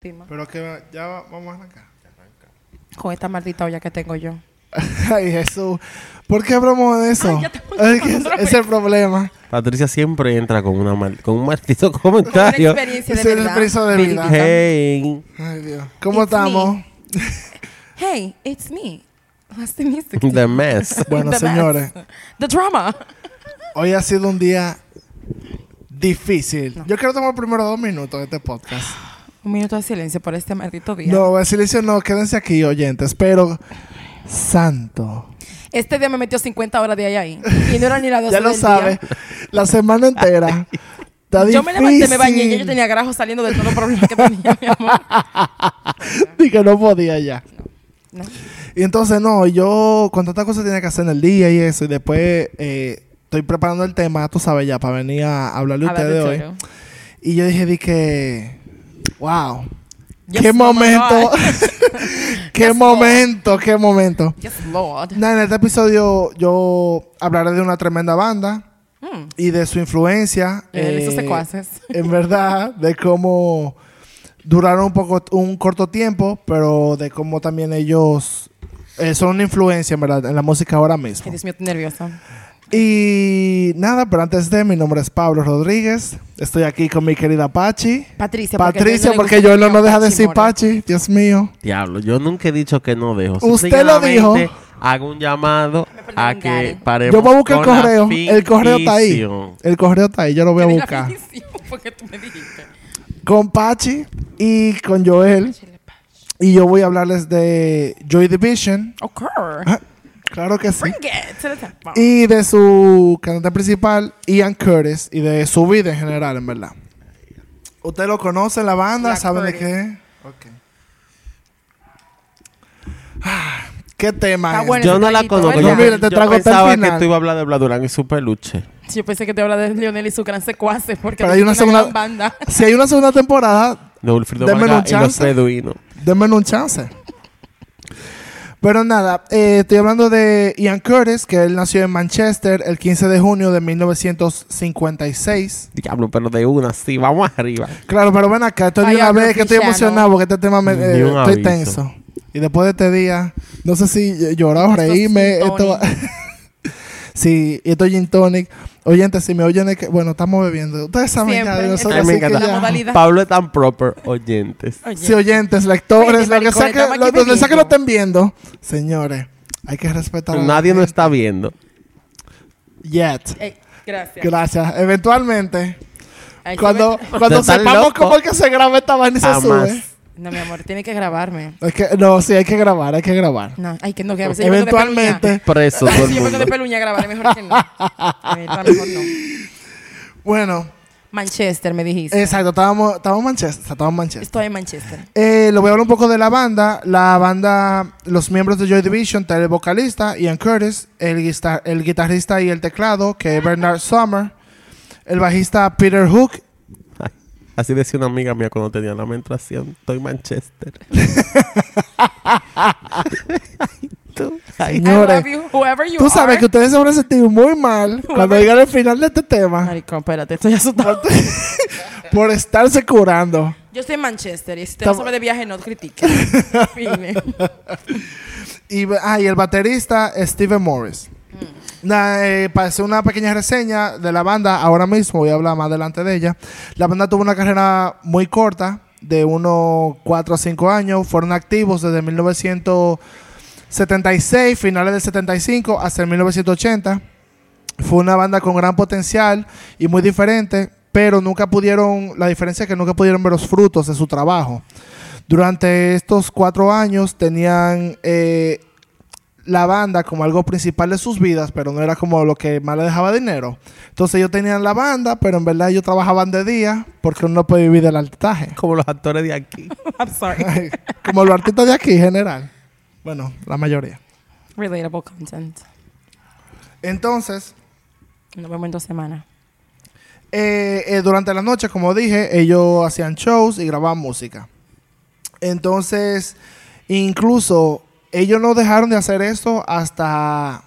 Pero que ya va- vamos a arrancar. Con esta maldita olla que tengo yo. Ay, Jesús. ¿Por qué hablamos de eso? Ay, ya te- es que es, ese es el problema. Patricia siempre entra con, una mal- con un maldito comentario. experiencia de Esa es verdad. experiencia de vida. Hey, Ay, Dios. ¿Cómo It's estamos? me. Hey, it's me. What's the music? the mess. Bueno, The señores. mess. The drama. Hoy ha sido un día difícil. Yo quiero tomar primero dos minutos de este podcast. Un minuto de silencio por este maldito día. No, el silencio no, quédense aquí, oyentes. Pero, santo. Este día me metió 50 horas de ahí ahí. Y no era ni las 12 Ya lo del sabes. día. La semana entera. Está Yo me levanté, me bañé y yo tenía grajo saliendo de todo el problema que tenía, mi amor. Di que no podía ya. No. Y entonces, no, yo con tantas cosas tenía que hacer en el día y eso. Y después eh, estoy preparando el tema, tú sabes ya, para venir a hablarle a Hablar ustedes de hoy. Y yo dije, di que, wow. Yes, qué oh momento. Qué Yes, momento, qué momento. Yes, Lord. Nada, en este episodio yo hablaré de una tremenda banda Mm. y de su influencia. Eh, eh, secuaces. en verdad, de cómo duraron un poco, un corto tiempo, pero de cómo también ellos eh, son una influencia, en verdad, en la música ahora mismo. Dios mío, nerviosa. Y nada, pero antes de, mi nombre es Pablo Rodríguez. Estoy aquí con mi querida Pachi. Patricia, Patricia, porque Joel yo no deja de decir. Pachi, Dios mío. Diablo, yo nunca he dicho que no dejo. Usted lo dijo. Hago un llamado a que paremos Yo voy a buscar el correo. El correo está ahí. El correo está ahí, yo lo voy a buscar. finísimo, Porque tú me dijiste. Con Pachi y con Joel. Y yo voy a hablarles de Joy Division. Okay. Claro que sí. Bring it to the tempo. Y de su cantante principal, Ian Curtis, y de su vida en general, en verdad. ¿Usted lo conoce, la banda? La ¿Saben de qué? Ok. Ah, ¿Qué tema Está es? bueno. Yo no la conozco. Yo. Mira, te yo trago hasta el pensaba final. que tú ibas a hablar de Bladurán y su peluche. Yo pensé que te habla de Lionel y su gran secuaces porque Pero hay una segunda- gran banda. Si hay una segunda temporada, De un Vargas y los beduinos. denme un chance. Pero nada, eh, estoy hablando de Ian Curtis, que él nació en Manchester el 15 de junio de 1956. Diablo, pero de una, sí, vamos arriba. Claro, pero ven acá, estoy de una vez que estoy emocionado porque este tema me, eh, estoy aviso. tenso. Y después de este día, no sé si llorar o reírme. Esto, y esto es gin tonic. Oyentes, si me oyen, es que, bueno, estamos bebiendo. Ustedes saben ya Siempre. de nosotros, Ay, me encanta. Ya. Pablo es tan proper, oyentes. Oye, Sí, oyentes, lectores, Oye, lo que sea que, lo- donde sea que lo estén viendo. Señores, hay que respetar Nadie nos está viendo. Yet. Ey, gracias. Gracias. Eventualmente, Ay, cuando, cuando sepamos loco. cómo es que se graba esta vaina y se Jamás. sube. No, mi amor, tiene que grabarme. Es que, no, sí, hay que grabar, hay que grabar. No, ay, que no, que a veces Eventualmente. Preso peluña. todo Si el yo vengo de peluña a grabar, es mejor que no. A ver, a lo mejor no. Bueno, Manchester, me dijiste. exacto, estábamos, estábamos en Manchester. Estábamos en Manchester. Estoy en Manchester. Eh, le voy a hablar un poco de la banda. La banda, los miembros de Joy Division, está el vocalista Ian Curtis, el, el guitarrista y el teclado, que es Bernard Summer, el bajista Peter Hook, así decía una amiga mía cuando tenía la menstruación. Estoy en Manchester. Ay, tú. Ay, Señores, you, whoever you tú sabes are. que ustedes se van a sentir muy mal cuando llegan al final de este tema Maricón, espérate, estoy asustado. por estarse curando. Yo estoy en Manchester y si te vas a de viaje, no critique. Fine. Y, ah, y el baterista es Steven Morris. Eh, para hacer una pequeña reseña de la banda, ahora mismo voy a hablar más adelante de ella. La banda tuvo una carrera muy corta, de unos 4 a 5 años. Fueron activos desde 1976, finales del 75, hasta el 1980. Fue una banda con gran potencial y muy diferente, pero nunca pudieron, la diferencia es que nunca pudieron ver los frutos de su trabajo. Durante estos cuatro años tenían eh, la banda como algo principal de sus vidas, pero no era como lo que más le dejaba dinero. Entonces ellos tenían la banda, pero en verdad ellos trabajaban de día porque uno no puede vivir del artaje. Como los actores de aquí. I'm sorry. como los artistas de aquí en general. Bueno, la mayoría. Relatable content. Entonces, Nos vemos en dos semanas. eh, eh, durante la noche, como dije, ellos hacían shows y grababan música. Entonces, incluso ellos no dejaron de hacer esto hasta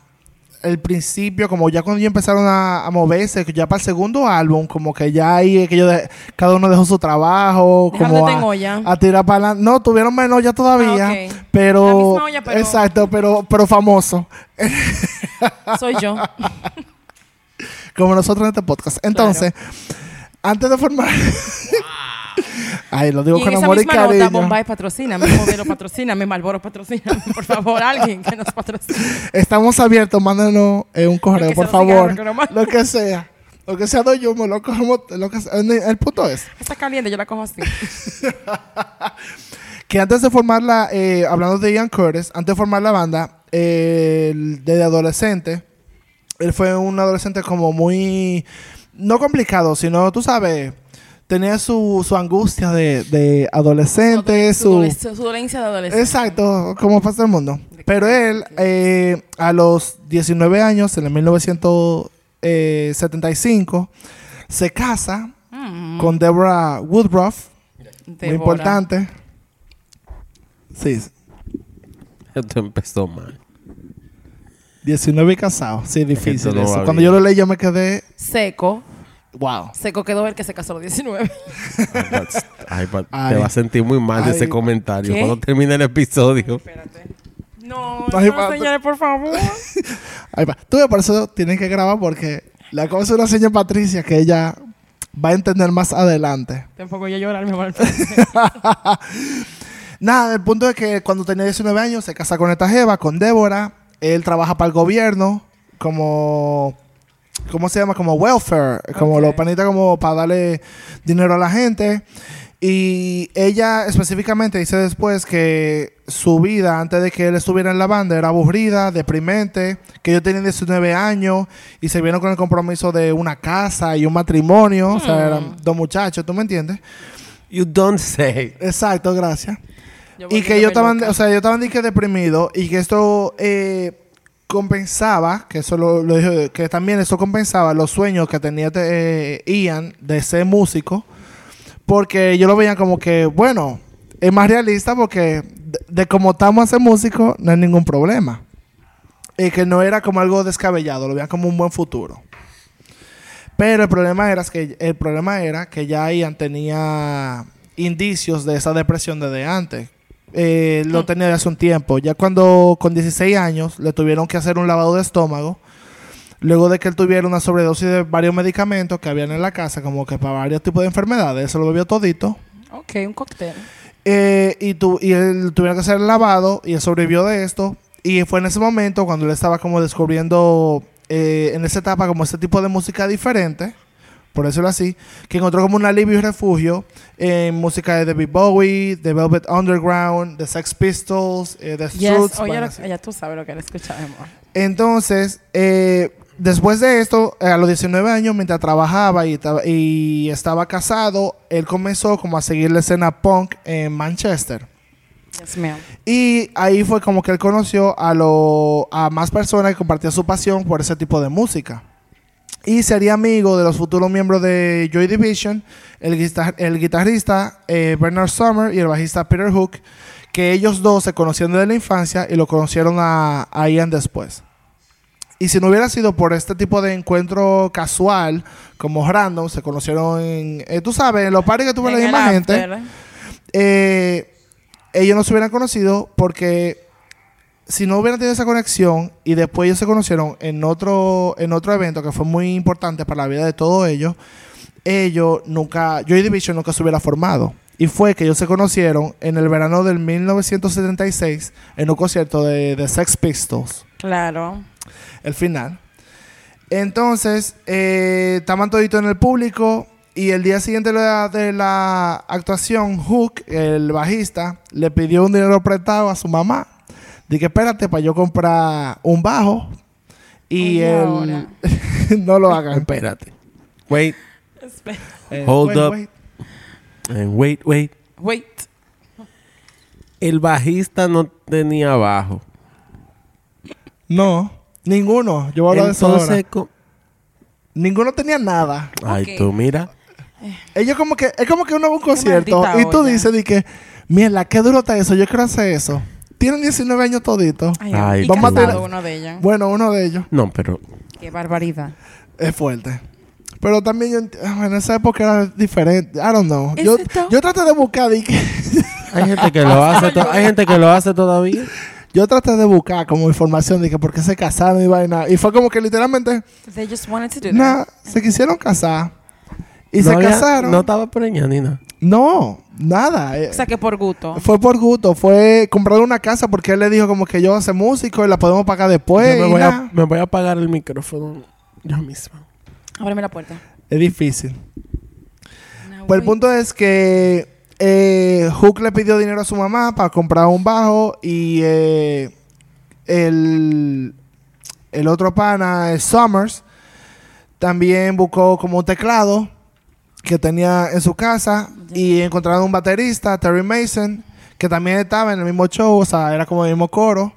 el principio, como ya cuando ya empezaron a, a moverse, ya para el segundo álbum, como que ya ahí que ellos de- cada uno dejó su trabajo, como a, en olla. a tirar para adelante. No, tuvieron menos ya todavía, Ah, pero, La misma olla, pero- exacto, pero, pero famoso, Soy yo. como nosotros en este podcast. Entonces, antes de formar, ay, lo digo Y en con esa amor y misma nota, cariño. Bombay patrocina, mi modelo patrocina, mi Malboro patrocina. Por favor, alguien que nos patrocine. Estamos abiertos, mándenos eh, un correo, por favor. cigarros. Lo que sea. Lo que sea doy yo, me lo cogemos. Lo que sea. El punto es Está caliente, yo la cojo así. que antes de formarla, eh, hablando de Ian Curtis, antes de formar la banda, eh, desde adolescente, él fue un adolescente como muy, no complicado, sino, tú sabes, tenía su, su angustia de, de adolescente, Su, su... dole- su dolencia de adolescente. Exacto, como pasa el mundo. Pero él, eh, a los 19 años, en el 1975, se casa Mm, con Deborah Woodruff, muy importante. Sí, Esto empezó mal. 19 y casado. Sí, difícil no eso. Cuando yo lo leí, yo me quedé, Seco. Wow. Seco quedó el que se casó a los 19. That's- Ay, pa- Ay. te vas a sentir muy mal de Ay. ese comentario ¿Qué? cuando termine el episodio. Espérate. No, Ay, no, pa- señores, por favor. Ahí va. Tú, por eso tienes que grabar porque la cosa es una señora Patricia que ella va a entender más adelante. Tampoco yo llorar, mi amor. Nada, el punto es que cuando tenía 19 años se casa con esta jeva, con Débora. Él trabaja para el gobierno como... ¿Cómo se llama? Como welfare. Como los panitas como para darle dinero a la gente. Y ella específicamente dice después que su vida antes de que él estuviera en la banda era aburrida, deprimente, que ellos tenían 19 años y se vieron con el compromiso de una casa y un matrimonio. O sea, Hmm. eran dos muchachos, ¿tú me entiendes? You don't say. Exacto, gracias. Yo Y que ellos estaban, o sea, ellos estaban deprimidos y que esto eh, compensaba, que eso lo, dijo, que también eso compensaba los sueños que tenía eh, Ian de ser músico, porque ellos lo veían como que, bueno, es más realista porque de, de como estamos a ser músicos no hay ningún problema. Y que no era como algo descabellado, lo veían como un buen futuro. Pero el problema era que el problema era que ya Ian tenía indicios de esa depresión desde antes. Eh, lo tenía de hace un tiempo. Ya cuando con 16 años le tuvieron que hacer un lavado de estómago. Luego de que él tuviera una sobredosis de varios medicamentos que habían en la casa, como que para varios tipos de enfermedades, se lo bebió todito. Ok, un cóctel. Eh, y, tu, y él tuvieron que hacer el lavado y él sobrevivió de esto. Y fue en ese momento cuando él estaba como descubriendo eh, en esa etapa como este tipo de música diferente, por decirlo así, que encontró como un alivio y refugio en música de David Bowie, The Velvet Underground, The Sex Pistols, eh, The Yes, oye, lo- ya tú sabes lo que él escuchaba, amor. Entonces, eh, después de esto, eh, a los 19 años, mientras trabajaba y, estaba- y estaba casado, él comenzó como a seguir la escena punk en Manchester. Yes. Y ahí fue como que él conoció a, lo, a más personas que compartían su pasión por ese tipo de música. Y sería amigo de los futuros miembros de Joy Division, el, guitar- el guitarrista eh, Bernard Summer y el bajista Peter Hook, que ellos dos se conocieron desde la infancia y lo conocieron a, a Ian después. Y si no hubiera sido por este tipo de encuentro casual, como random, se conocieron en, eh, tú sabes, en los parties que tuve la misma gente eh, ellos no se hubieran conocido porque si no hubieran tenido esa conexión y después ellos se conocieron en otro, en otro evento que fue muy importante para la vida de todos ellos, ellos nunca, Joy Division nunca se hubiera formado. Y fue que ellos se conocieron en el verano del 1976 en un concierto de, de Sex Pistols Claro. el final. Entonces, eh, estaban toditos en el público y el día siguiente de la, de la actuación, Hook, el bajista, le pidió un dinero prestado a su mamá. Dije, espérate para yo comprar un bajo. Y él... no lo hagan. Espérate. Wait, Espera. Eh, Hold wait, up. wait. and wait, wait. Wait. El bajista no tenía bajo. No, ninguno. Yo voy a hablar de eso ahora. Ninguno tenía nada. ay, tú mira. Ellos como que, es como que uno va a un concierto y tú olla. dices de que, mierda, qué duro está eso, yo quiero hacer eso. Tienen 19 años toditos. Ay, Ay, y vamos a uno de ellos. Bueno, uno de ellos No, pero Qué barbaridad. es fuerte. Pero también yo ent- ah, en esa época era diferente. I don't know. Yo, yo traté de buscar y que hay gente que lo hace, to- hay gente que lo hace todavía. yo traté de buscar como información de que por qué se casaron y vaina. Y fue como que literalmente, They just wanted to do that. nada, se quisieron casar. Y no se había- casaron. No estaba preñada ni nada. No, nada. eh, O sea, que por gusto. Fue por gusto, fue comprar una casa porque él le dijo como que yo hace músico y la podemos pagar después. Yo me, y voy a, me voy a apagar el micrófono yo mismo. Ábreme la puerta. Es difícil. Pues el punto es que eh, Hook le pidió dinero a su mamá para comprar un bajo y eh, el, el otro pana, Summers, también buscó como un teclado que tenía en su casa y encontraron un baterista, Terry Mason, que también estaba en el mismo show, o sea, era como el mismo coro.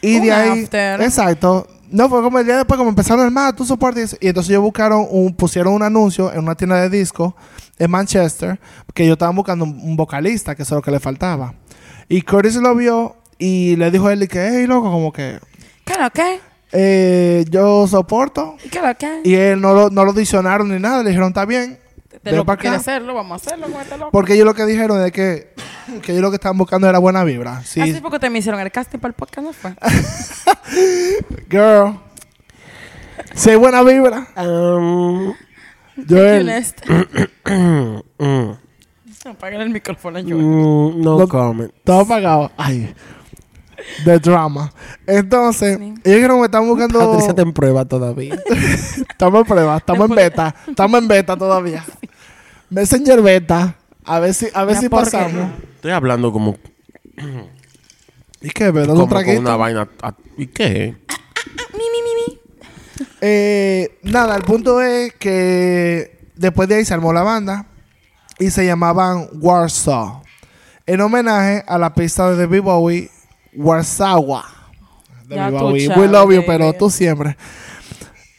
Y Un de ahí, after. exacto. No, fue como el día después, como empezaron el más, tú soportes. Y entonces ellos buscaron, un, pusieron un anuncio en una tienda de disco en Manchester, que ellos estaban buscando un, un vocalista, que eso es lo que le faltaba. Y Curtis lo vio y le dijo a él que, hey, loco, como que ¿Qué lo que? eh, yo soporto. ¿Y qué lo que? Y él no lo, no lo adicionaron ni nada, le dijeron, está bien. De ven lo pa' que quiere hacerlo, vamos a hacerlo con este loco. Porque ellos lo que dijeron es que, que ellos lo que estaban buscando era buena vibra. Sí, Así porque te me hicieron el casting para el podcast, ¿no fue? girl. Si hay buena vibra, Um, Joel. Apaguen el micrófono, yo. mm, no, No- comment. todo apagado. Ay. De drama. Entonces, Sí. ellos dijeron que están buscando. Patricia está en prueba todavía. Estamos en prueba, estamos en beta. Estamos en beta todavía. Messenger beta. A ver si, a ver si pasamos. Estoy hablando como, ¿Y qué? ¿Verdad? como con una vaina. a- ¿Y qué? Mi, mi, mi, mi. Eh, nada, el punto es que después de ahí se armó la banda y se llamaban Warsaw. En homenaje a la pista de David Bowie, Warsaw. David Bowie. We love you, pero tú siempre.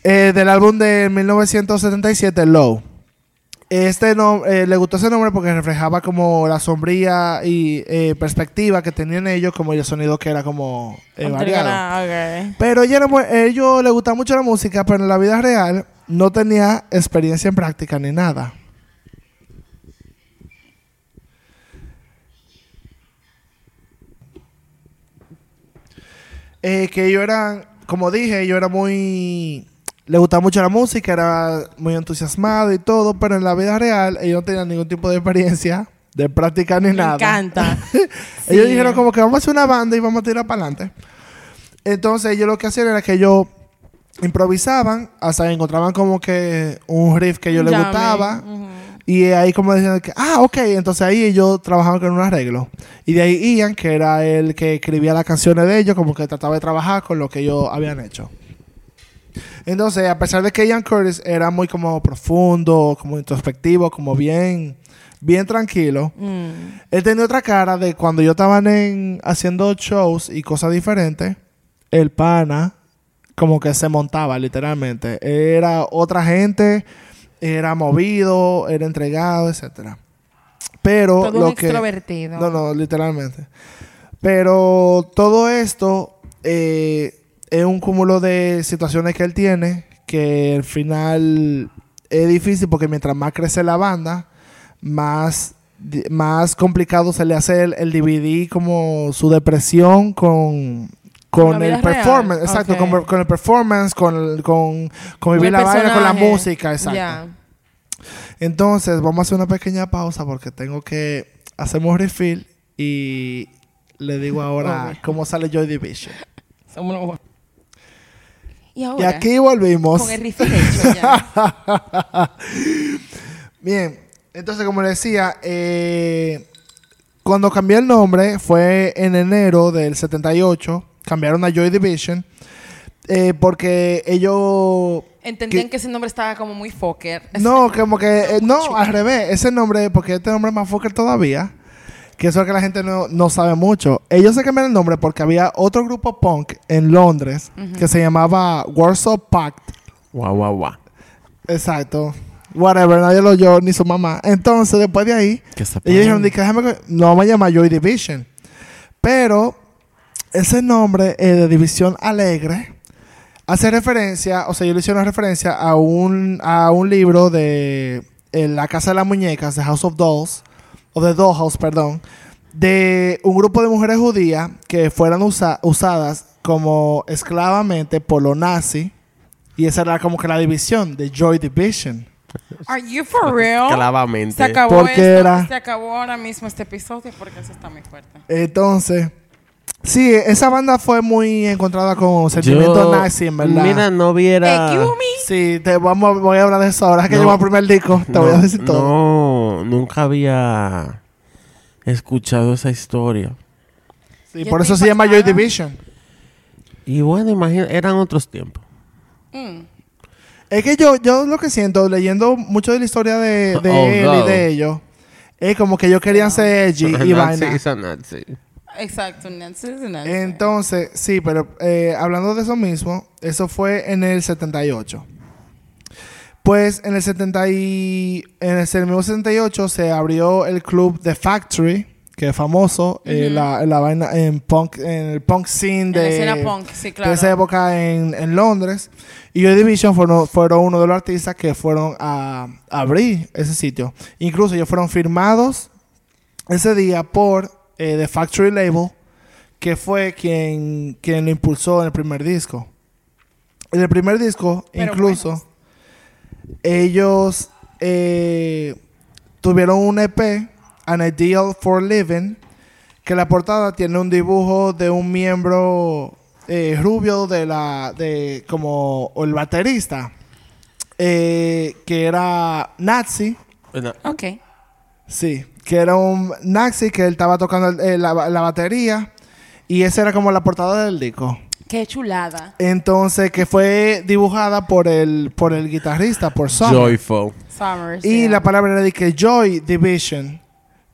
Eh, del álbum de 1977, Low. Este no, eh, le gustó ese nombre porque reflejaba como la sombría y eh, perspectiva que tenían ellos, como el sonido que era como eh, variado. Pero ella ellos le gustaba mucho la música, pero en la vida real no tenía experiencia en práctica ni nada. Eh, que ellos eran, como dije, ellos era muy... Le gustaba mucho la música, era muy entusiasmado y todo, pero en la vida real ellos no tenían ningún tipo de experiencia de práctica ni Me nada. encanta. Ellos Sí. dijeron como que vamos a hacer una banda y vamos a tirar para adelante. Entonces ellos lo que hacían era que ellos improvisaban hasta encontraban como que un riff que a ellos les gustaba. Ujú. Y ahí como decían que, ah, ok, entonces ahí ellos trabajaban con un arreglo. Y de ahí Ian, que era el que escribía las canciones de ellos, como que trataba de trabajar con lo que ellos habían hecho. Entonces, a pesar de que Ian Curtis era muy como profundo, como introspectivo, como bien, bien tranquilo, Mm. él tenía otra cara de cuando yo estaban en, haciendo shows y cosas diferentes. El pana, como que se montaba literalmente. Era otra gente, era movido, era entregado, etcétera. Pero Todo lo un que. extrovertido. No, no, literalmente. Pero todo esto eh, es un cúmulo de situaciones que él tiene que al final es difícil porque mientras más crece la banda, más, más complicado se le hace el, el dividir como su depresión con Con el real. performance, exacto, con, con el performance, con, con, vivir el la vaina, con la música, exacto. Entonces, vamos a hacer una pequeña pausa porque tengo que hacemos refill y le digo ahora cómo sale Joy Division. Y aquí volvimos. con el riff hecho ya. Bien, entonces como le decía, eh, cuando cambié el nombre fue en enero del 78, cambiaron a Joy Division eh, porque ellos... Entendían que- que ese nombre estaba como muy fucker. No, como que... eh, no, al revés, ese nombre, porque este nombre es más fucker todavía, que eso es que la gente no, no sabe mucho. Ellos se cambiaron el nombre porque había otro grupo punk en Londres que se llamaba Warsaw Pact. Guau, guau, guau. Exacto. Whatever, nadie lo oyó, ni su mamá. Entonces, después de ahí, ellos dijeron, paren. "Di que déjame no vamos a llamar Joy Division. Pero ese nombre eh, de División Alegre hace referencia, o sea, yo le hice una referencia a un, a un libro de eh, La Casa de las Muñecas, de House of Dolls, o de Dollhouse, perdón, de un grupo de mujeres judías que fueran usa- usadas como esclavamente por los nazis. Y esa era como que la división de Joy Division. Are you for real? Clavamente. Se acabó Porque esto, era- Se acabó ahora mismo este episodio porque eso está muy fuerte. Entonces, sí, esa banda fue muy encontrada con sentimiento Yo- nazi, en verdad. Mira, no viera. Sí, te vamos, voy a hablar de eso. Ahora que No. llevo el primer disco, te voy a decir todo. No, nunca había escuchado esa historia. Sí, Yo por eso se llama Joy. Division. Y bueno, imagina, eran otros tiempos. Mm. Es que yo, yo lo que siento, leyendo mucho de la historia de, de Oh, él no. y de ellos, es como que ellos querían ser edgy y vaina. Exacto, Nancy Nancy. Entonces, sí, pero eh, hablando de eso mismo, eso fue en el 78. Pues en el 70 y, en el, mismo 78 se abrió el club The Factory, que es famoso eh, Ujú. la, la vaina en punk, en el punk scene En la de, escena punk, sí, de claro. esa época en, en Londres. Y Joy Division fueron, fueron uno de los artistas que fueron a, a abrir ese sitio. Incluso ellos fueron firmados ese día por eh, The Factory Label, que fue quien, quien lo impulsó en el primer disco. En el primer disco, Pero incluso, ellos eh, tuvieron un EP, An Ideal for Living, que la portada tiene un dibujo de un miembro eh, rubio de la, de como o el baterista, eh, que era nazi, Ok. sí, que era un nazi que él estaba tocando el- eh, la, la batería y esa era como la portada del disco. Qué chulada. Entonces, que fue dibujada por el, por el guitarrista, por Summer. Joyful. Summers. Y yeah. la palabra era de que Joy Division.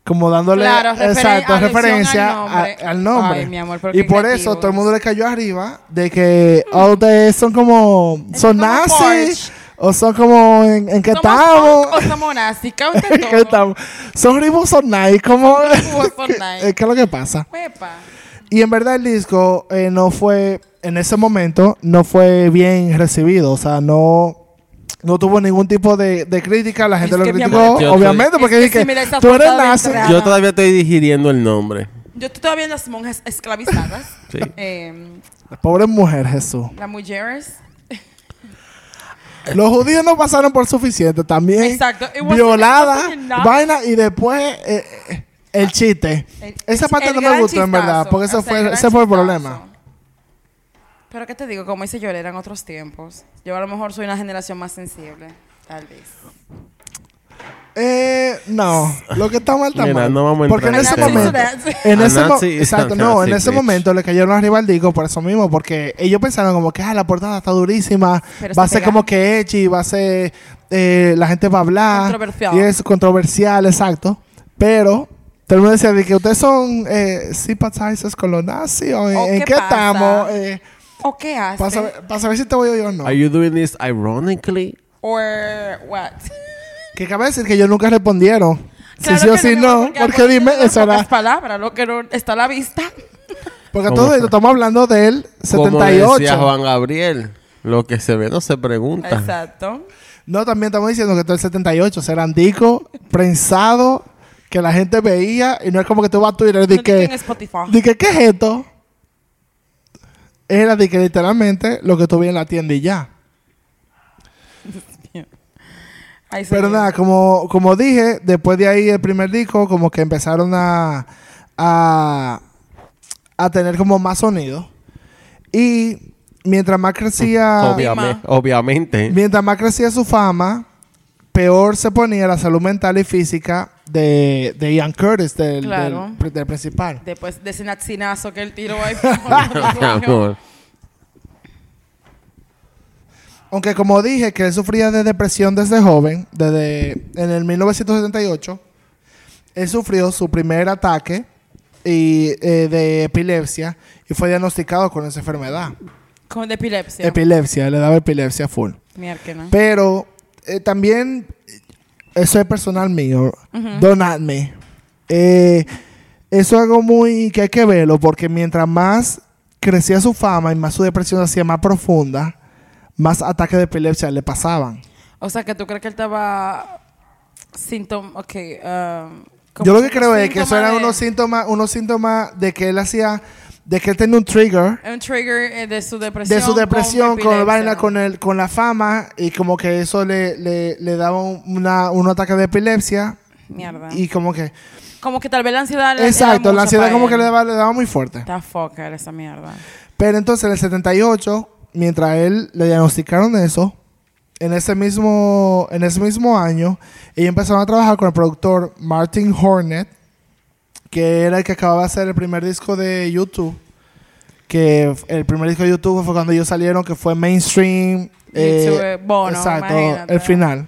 Como dándole Claro, referen- exacto, referencia al nombre. a- al nombre. Ay, mi amor, pero y qué por eso todo el mundo le cayó arriba de que oh, ustedes son como Es son nazis. O son como en, en qué ¿Somos estamos. o somos ¿En qué estamos? Son ribos son nice, como son ¿Qué, nice. eh, ¿Qué es lo que pasa? Y en verdad el disco eh, no fue, en ese momento, no fue bien recibido. O sea, no, no tuvo ningún tipo de, de crítica. La gente Es lo que, criticó, amor, obviamente, porque que dije, si tú eres nazi. entrada. Yo todavía estoy digiriendo el nombre. Yo estoy todavía en las monjas esclavizadas. Sí. Eh, Pobre mujer, Jesús. las mujeres. Los judíos no pasaron por suficiente también. Exacto. Violada, vaina y después eh, eh, el chiste. El- Esa parte el no me gran gustó, en verdad, chistazo. porque eso O sea, fue, gran ese fue el chistazo. problema. Pero qué te digo, como dice Yolera, eran otros tiempos. Yo a lo mejor soy una generación más sensible, tal vez. Eh, no, lo que está mal está Mira, mal. no vamos a porque en ese en ese momento, tema. en A ese mo- nazi is exacto, no, en ese bitch. momento le cayeron arriba al disco por eso mismo, porque ellos pensaron como que ah, la portada está durísima, Pero va a se ser pega. como que edgy, va a ser eh, la gente va a hablar Controversial. y es controversial, exacto, pero todo el decía de que ustedes son eh, sympathizers con los nazis o en, ¿O en qué qué pasa? estamos, eh, ¿O qué hace? para saber, para saber si te voy a oír o no. Are you doing this ironically? Or what? Que cabe decir que ellos nunca respondieron. Claro si sí o si no, porque dime, no era... Es palabra, lo que no está a la vista. Porque ¿Cómo todo esto estamos hablando del Como decía 78. Juan Gabriel, lo que se ve no se pregunta. Exacto. No, también estamos diciendo que todo el 78 serán discos prensados que la gente veía y no es como que tú vas a Twitter y No que, di que, ¿qué es esto? Era de que literalmente lo que tú veías en la tienda y ya. Pero nada, como, como dije, después de ahí el primer disco, como que empezaron a, a, a tener como más sonido. Y mientras más crecía... Obviamente, obviamente. Mientras más crecía su fama, peor se ponía la salud mental y física de, de Ian Curtis, del, Claro. del- del principal. Después de ese naxinazo que él tiró ahí. Mi amor. Aunque como dije que él sufría de depresión desde joven, desde en el 1978, él sufrió su primer ataque y, eh, de epilepsia y fue diagnosticado con esa enfermedad. Con de epilepsia. Epilepsia, le daba epilepsia full. Mierda. Pero eh, también, eso es personal mío, don't at me. Eh, eso es algo muy que hay que verlo, porque mientras más crecía su fama y más su depresión hacía más profunda, más ataques de epilepsia le pasaban. O sea, que tú crees que él estaba síntoma, ok. um, Yo lo que creo es que eso síntomas eran de- unos síntomas, unos síntomas de que él hacía, de que él tenía un trigger Un trigger eh, de su depresión. de su depresión con, epilepsia. vaina, con, el, con la fama y como que eso le, le, le daba un, una- un ataque de epilepsia Mierda. y como que... como que tal vez la ansiedad le Exacto, la ansiedad como que le daba, le daba muy fuerte. Está fucker esa mierda. Pero entonces en el 78, mientras él le diagnosticaron eso, en ese mismo, en ese mismo año, ellos empezaron a trabajar con el productor Martin Hornet, que era el que acababa de hacer el primer disco de YouTube. Que el primer disco de YouTube fue cuando ellos salieron, que fue mainstream. eh, Bono, exacto, imagínate. el final.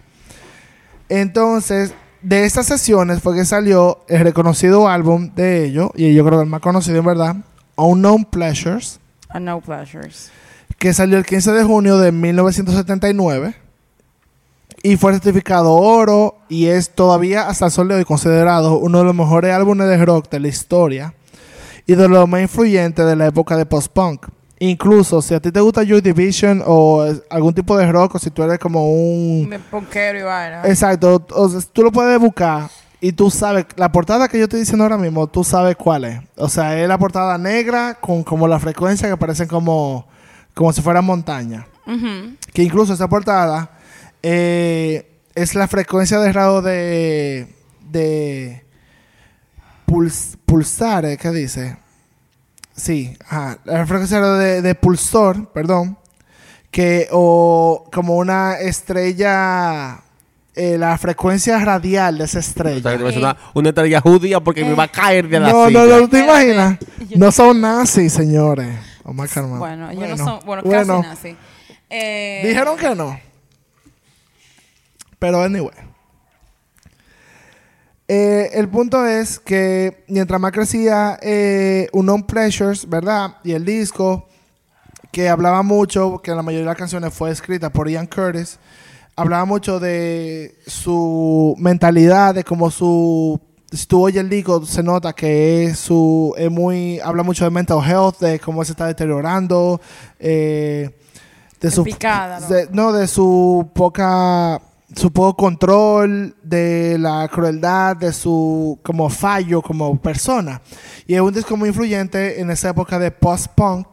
Entonces, de estas sesiones fue que salió el reconocido álbum de ellos, y yo creo que el más conocido en verdad, Unknown Pleasures no pleasures. Que salió el 15 de junio de 1979 y fue certificado oro y es todavía hasta el sol de hoy considerado uno de los mejores álbumes de rock de la historia y de los más influyentes de la época de post-punk. Incluso si a ti te gusta Joy Division o algún tipo de rock o si tú eres como un... De punkero y vaina. Exacto, o sea, tú lo puedes buscar y tú sabes, la portada que yo estoy diciendo ahora mismo, tú sabes cuál es. O sea, es la portada negra con como la frecuencia que parecen como, como si fuera montaña. Que incluso esa portada eh, es la frecuencia de grado de, de puls- pulsar, ¿eh? ¿qué dice? Sí, ajá, la frecuencia de, grado de, pulsor, perdón, que o como una estrella, eh, la frecuencia radial de esa O sea, estrella. una, una estrella judía porque me iba a caer de la No, silla. no, no, ¿te imaginas? No son nazis, señores. A calmar. Bueno, ellos Bueno, no son. Bueno, bueno. casi nazi. Eh, Dijeron que no. Pero anyway. Eh, el punto es que mientras más crecía eh, Unknown Pleasures, ¿verdad? Y el disco, que hablaba mucho, que la mayoría de las canciones fue escrita por Ian Curtis, hablaba mucho de su mentalidad, de cómo su... Si tú oyes el disco, se nota que es su... Es muy... Habla mucho de mental health, de cómo se está deteriorando, eh, de Es su... picada, ¿no? de- no, de su poca su poco control, de la crueldad, de su como fallo como persona. Y es un disco muy influyente en esa época de post-punk,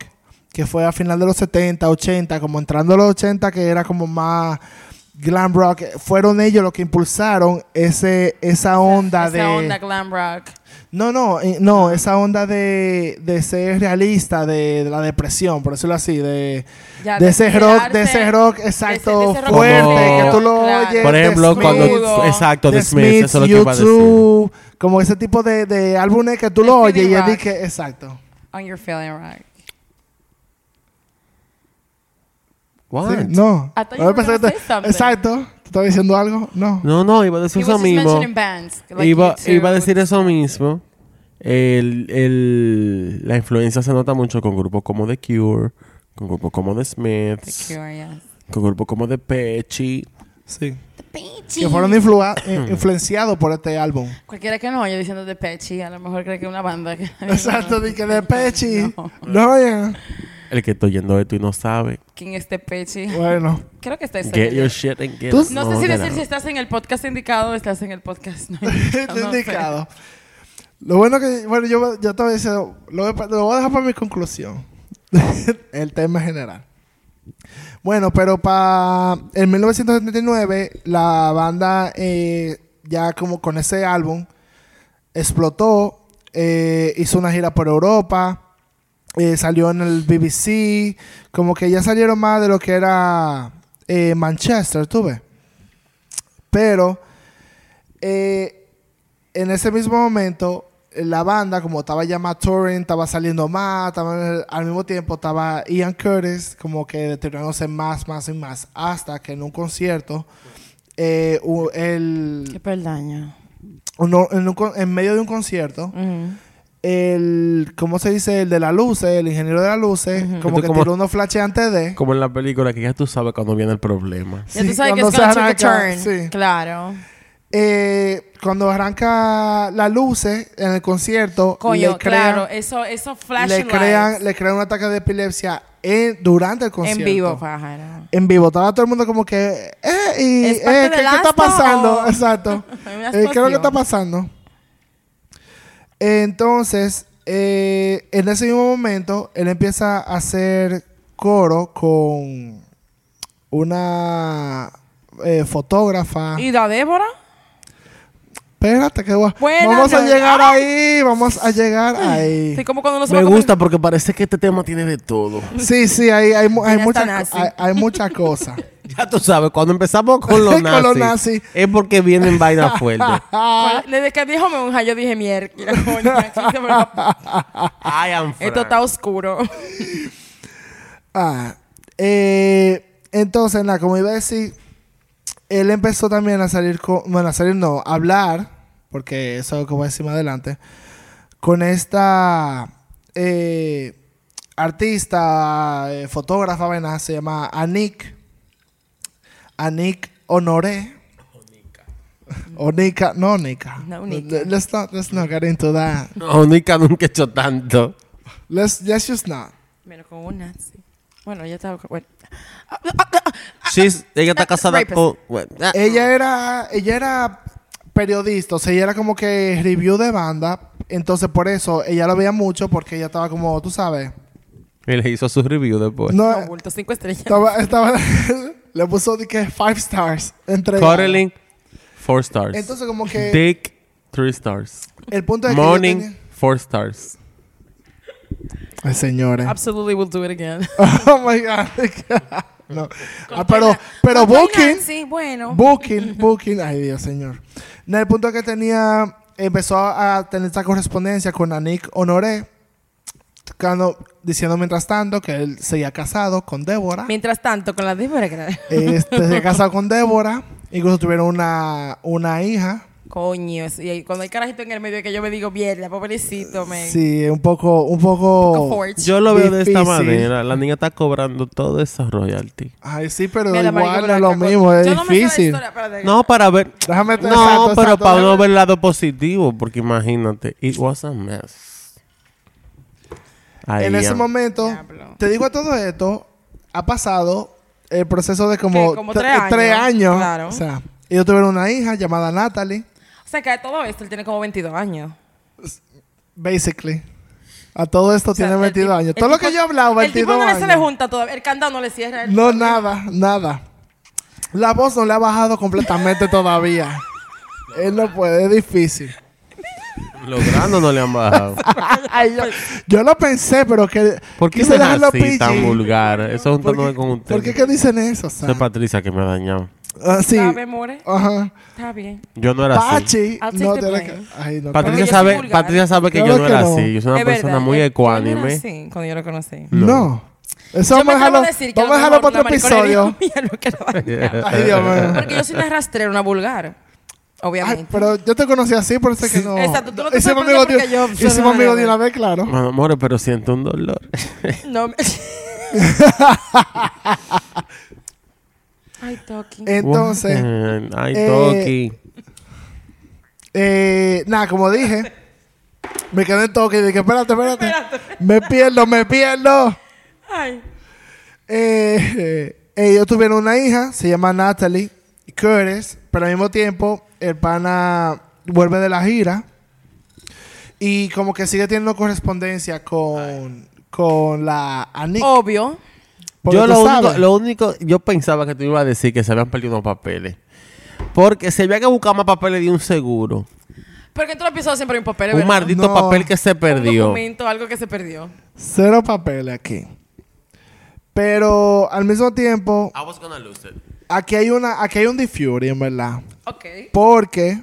que fue a final de los 70, 80, como entrando a los 80, que era como más glam rock. Fueron ellos los que impulsaron ese, esa onda esa de... onda glam rock. No, no, eh, no, esa onda de, de ser realista, de, de la depresión, por decirlo así, de, Ya, de ese rock, de ese rock de ese- exacto de ese rock fuerte, Como- que tú lo Claro. oyes. Por de ejemplo, Smith, cuando... Exacto, de de Smith, Smith, eso es lo que iba a decir. U2, como ese tipo de, de álbumes que tú De lo oyes y rock. dice, exacto. On your feeling right. What? Sí, no. I thought you were pensé gonna que say te- something. Exacto. ¿Tú estabas diciendo algo? No. No, no, iba a decir He eso was just mismo. mentioning bands. like Iba, U2. iba a decir eso mismo. El, el, la influencia se nota mucho con grupos como The Cure, con grupos como The The Smiths, Cure, yes. con grupos como The Pechi. Sí. Peachy. Que fueron influa- eh, influenciados por este álbum. Cualquiera que no oye diciendo de Pechi, a lo mejor cree que es una banda que... Exacto, de que de Pechi. No. No, ya. El que está oyendo esto y no sabe. ¿Quién es de Pechi? Bueno. Creo que está Get your shit and get Tú-. No sé si decir si estás en el podcast indicado o estás en el podcast no Está indicado. Lo bueno que, bueno, yo, yo te voy a decir, lo, voy a- lo voy a dejar para mi conclusión. el tema general. Bueno, pero para en 1979 la banda eh, ya como con ese álbum explotó, eh, hizo una gira por Europa, eh, salió en el BBC, como que ya salieron más de lo que era eh, Manchester, tú ves. Pero eh, en ese mismo momento, la banda, como estaba ya más touring, estaba saliendo más, estaba- al mismo tiempo estaba Ian Curtis, como que deteriorándose más, más y más, hasta que en un concierto, el, Qué peldaño. uno- en, un con- en medio de un concierto. El, ¿cómo se dice? El de la luz, el ingeniero de la luz, Ujú. como que como- tiró unos flashes antes de... Como en la película que ya tú sabes cuando viene el problema. Ya Sí, tú sabes que cuando es gonna take a turn. sí. Claro. Eh, cuando arranca las luces en el concierto, Coño, le crean, claro, eso, eso flash le crean, lights le crean un ataque de epilepsia en, durante el concierto. en vivo, pájaro. En vivo. Estaba todo el mundo como que, eh, y, ¿Es parte eh, ¿qué, está pasando? o- Exacto. Eh, ¿Qué es lo que está pasando? Entonces, eh, en ese mismo momento, él empieza a hacer coro con una eh, fotógrafa. ¿Y la Débora? Espérate, que va- Bueno, vamos a llegar ay. ahí, vamos a llegar ahí. Sí, como cuando Me gusta porque parece que este tema tiene de todo. Sí, sí, hay, hay, hay Mira, muchas hay, hay muchas cosas. Ya tú sabes, cuando empezamos con los Con nazis, los nazis. es porque vienen vainas fuertes. Desde que dijo monja, yo dije mierda, I am Esto está oscuro. Ah, eh, entonces, nada, como iba a decir, él empezó también a salir con, bueno, a salir no, a hablar, porque eso es lo que voy a decir más adelante, con esta eh, artista, eh, fotógrafa, vaina, se llama Anik, Anik Honoré. Onika, no Onika. No, Onika. Let's not, let's not get into that. No, Nika nunca he hecho tanto. Let's, let's just not. Menos con un nazi. Bueno, ya estaba. Bueno. She's- ella está casada con... bueno, ella era ella era periodista, o sea, ella era como que review de banda, entonces por eso ella lo veía mucho porque ella estaba como, tú sabes, y le hizo su review después. no No, bulto, cinco estrellas. estaba, estaba le puso de que five stars entre Cuddling, four stars. Entonces como que Dick, three stars. el punto es que Morning, tenía- four stars. Ay, señores. Absolutely will do it again. oh my god. no. Ah, pero pero Booking Sí, bueno. Booking, Booking, ay Dios señor. No, el punto es que tenía, empezó a tener esta correspondencia con Anik Honoré, cuando- diciendo mientras tanto que él seguía casado con Débora, Mientras tanto, con la Débora. que- este, seguía casado con Débora, incluso tuvieron una, una hija, Coño, sí, y cuando hay carajito en el medio que yo me digo, mierda, pobrecito, me. sí, un poco, un poco. Yo lo veo de esta manera. La niña está cobrando todo esa royalty. ay sí, pero Mira, igual no es lo mismo, es yo no me sé la difícil. historia. No, para ver... Déjame, No, exacto, pero exacto, para uno déjame- ver el lado positivo. Porque imagínate. It was a mess. En ese momento, Diablo. te digo a todo esto, ha pasado el proceso de como, ¿Qué? Como tre- tres años. años. Claro. O sea, ellos tuvieron una hija llamada Natalie, O sea, que de todo esto él tiene como 22 años. basically. A todo esto O sea, tiene el 22 tipo- años. Todo lo que yo he hablado, El tipo 22 no le se le años. junta todavía. El candado no le cierra. el- No, nada, nada. La voz no le ha bajado completamente todavía. Él no puede, es difícil. Los granos no le han bajado. Ay, yo, yo lo pensé, pero que. ¿Por qué es dejarlo así PG. tan vulgar? Eso ¿Por juntándome qué, con usted. ¿Por qué que dicen eso? o sea? Esa es Patricia que me ha dañado. Ah, sí. ¿Sabe, more? Ajá. Está bien. Yo no era así. Pachi. Take No, que. Ay, no. Patricia yo sabe. Patricia sabe que Claro yo no que era no. así. Yo soy una Es persona verdad, muy él- él no era ecuánime. así, cuando yo lo conocí. No. Eso Yo me vamos a dejarlo, a decir que vamos a lo dejarlo para otro episodio. Ay, Dios mío. Porque yo soy una rastrera, una vulgar. Ay, Obviamente. pero yo te conocí así, por eso es que no. Exacto, tú no te hicimos amigos de, hicimos una amigos de una vez, claro. Bueno, amores, pero siento un dolor. No me... Ay, Toki. Entonces, Ay, eh, Toki. eh, nada, como dije, me quedé en toque y dije, espérate, espérate. Me pierdo, me pierdo. Ay. Eh, eh, ellos tuvieron una hija, se llama Natalie Curtis, pero al mismo tiempo el pana vuelve de la gira y como que sigue teniendo correspondencia con, con la Anik. Obvio. porque Yo tú lo único, lo único, yo pensaba que tú ibas a decir que se habían perdido unos papeles. Porque se había que buscar más papeles de un seguro. Porque en todo episodio siempre hay un papel, Un ¿verdad? maldito No. papel que se Un perdió. documento, algo que se perdió. Cero papeles aquí. Pero al mismo tiempo, I was gonna lose it. Aquí hay una, aquí hay un diffury, en verdad. Ok. Porque,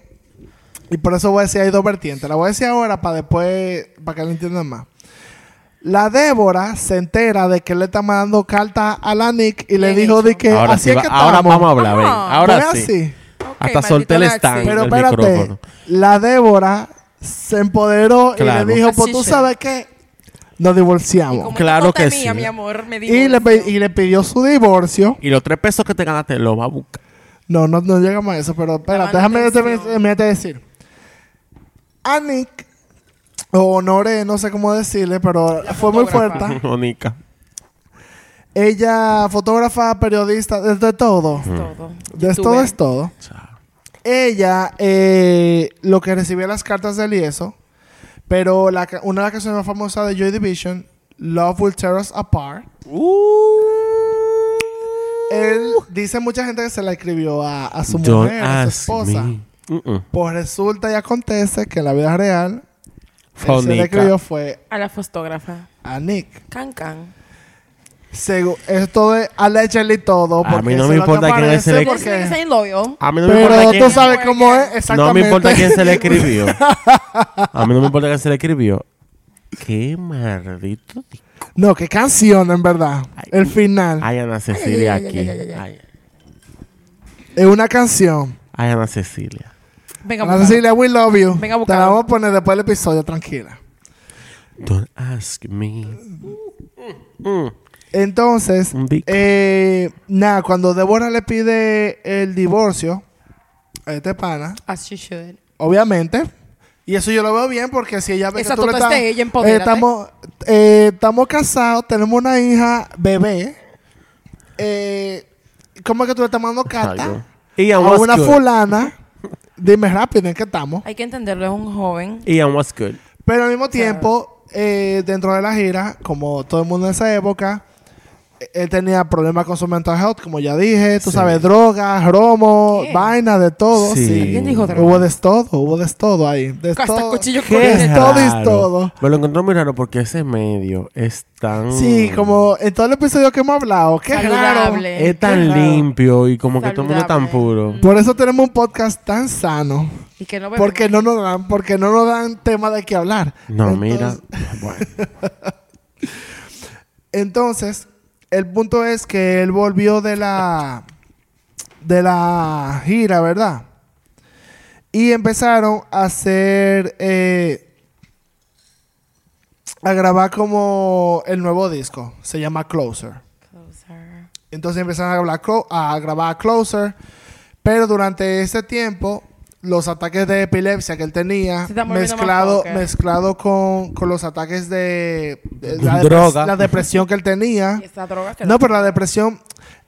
y por eso voy a decir, hay dos vertientes. La voy a decir ahora para después, para que lo entiendan más. La Débora se entera de que le está mandando carta a la Nick y le dijo de que ahora así sí es va- que ahora estamos. vamos a hablar, ven. Ajá. Ahora Fue sí. así. Ok, Hasta maldito solté el Nazi. stand. Pero el espérate, micrófono. la Débora se empoderó Claro. y le dijo, pues Así tú es. sabes qué, nos Y divorciamos. como Claro que es mía, sí. mi amor, me Y le, pe- y le pidió su divorcio. Y los tres pesos que te ganaste los va a buscar. No, no, no llegamos a eso, pero espérate, déjame decir. a Nick, o Honore, no sé cómo decirle, pero La fue muy fuerte. Monica. Ella, fotógrafa, periodista, desde todo. Todo. De todo es todo. Chao. Ella, eh, lo que recibía las cartas de él y eso, pero la, una de las canciones más famosas de Joy Division, Love Will Tear Us Apart, él dice mucha gente que se la escribió a, a su Don't mujer, a su esposa. Pues resulta y acontece que en la vida real, él se le Nica. escribió fue A la fotógrafa. a Nick. Can Can. Segu- esto es allegedly todo. A mí porque no me importa quién es el- loyal. A mí no me importa Pero quién... tú sabes cómo es, No exactamente. No me importa quién se le escribió. A mí no me importa quién se le escribió. Qué maldito. No, qué canción, en verdad. Ay. El final. Hay Ana Cecilia ay, ay, aquí. ay, ay, ay, ay. Ay, Es una canción. Hay Ana Cecilia. Venga, Ana. Cecilia, we love you. Venga a Te la vamos a poner después del episodio, tranquila. Don't ask me. Mm. Entonces, eh, nada, cuando Deborah le pide el divorcio a este pana, As you should. obviamente, y eso yo lo veo bien porque si ella ve Exacto, que tú le estás... ella, empodérate. estamos, eh, estamos casados, tenemos una hija bebé. Eh, ¿Cómo es que tú le estás mandando carta? A una good. fulana. Dime rápido en qué estamos. Hay que entenderlo, es un joven. Ian was good. Pero al mismo tiempo, eh, dentro de la gira, como todo el mundo en esa época, eh, él tenía problemas con su mental health, como ya dije, tú Sí. sabes, drogas, romo, ¿Qué? vaina, de todo. Sí. Sí. ¿Quién dijo droga? Hubo de todo, hubo de todo ahí. De todo. cuchillo Qué con Es todo y raro. todo. Me lo encontré muy raro porque ese medio es tan... Sí, como en todo el episodio que hemos hablado, qué raro. Saludable. Es tan raro. limpio y como que todo el mundo es tan puro. Por eso tenemos un podcast tan sano, Y que no porque no nos dan, porque no nos dan tema de qué hablar. No, Entonces- mira. Bueno. Entonces, el punto es que él volvió de la de la gira, ¿verdad? Y empezaron a hacer eh, a grabar como el nuevo disco, se llama Closer. Closer. Entonces empezaron a, hablar a grabar Closer, pero durante ese tiempo los ataques de epilepsia que él tenía mezclado mezclado con, con los ataques de, de la, Droga. depres- la depresión que él tenía Y esta droga que no pero la depresión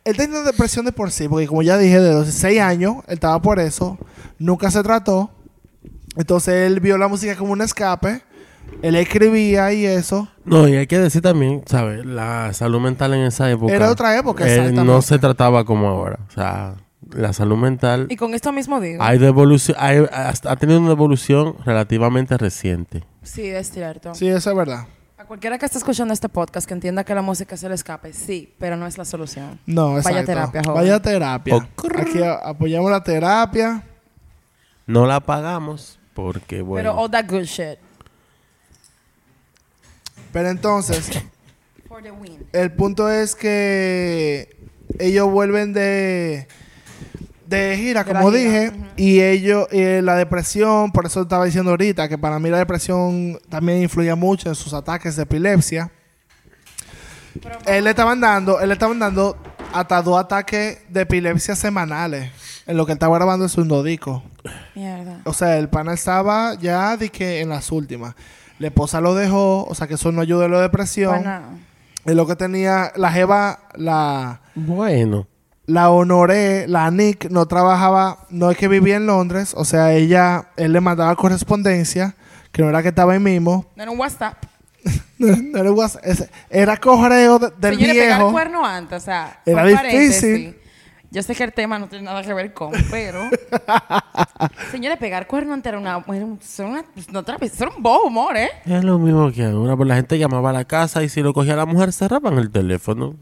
él tenía depresión de por sí porque como ya dije de los 6 años él estaba por eso nunca se trató entonces él vio la música como un escape él escribía y eso No, y hay que decir también, ¿sabes? La salud mental en esa época... Era otra época, exactamente. No se trataba como ahora. O sea, la salud mental Y con esto mismo digo. ha, ido evolución, ha, tenido una evolución relativamente reciente. Sí, es cierto. sí eso es verdad A cualquiera que esté escuchando este podcast que entienda que la música es el escape, sí, pero no es la solución. No, exacto. Vaya terapia, joven. Vaya terapia. Ocurre. Aquí apoyamos la terapia. No la pagamos porque, bueno... Pero all that good shit. Pero entonces, For the win. el punto es que ellos vuelven de, de gira, De como gira, dije, y ellos, eh, la depresión, por eso estaba diciendo ahorita, que para mí la depresión también influía mucho en sus ataques de epilepsia. Él le estaban dando, él le estaban dando hasta dos ataques de epilepsia semanales en lo que él estaba grabando en su disco. Mierda. O sea, el pana estaba ya de que en las últimas. La esposa lo dejó, o sea que eso no ayudó en la depresión. Pana. Es lo que tenía, la Jeva, la, Bueno. La Honoré, la Nick, no trabajaba, no es que vivía en Londres, o sea, ella, él le mandaba correspondencia, que no era que estaba ahí mismo, No era un WhatsApp. no era, WhatsApp, ese- era correo de- del Señores, pegar viejo. cuerno antes, o sea, Era difícil. Yo sé que el tema no tiene nada que ver con, pero... Señores, pegar cuerno antes era una... Era un, era una, no, otra vez, era un bobo humor, ¿eh? Es lo mismo que ahora. Pues la gente llamaba a la casa y si lo cogía la mujer cerraban el teléfono.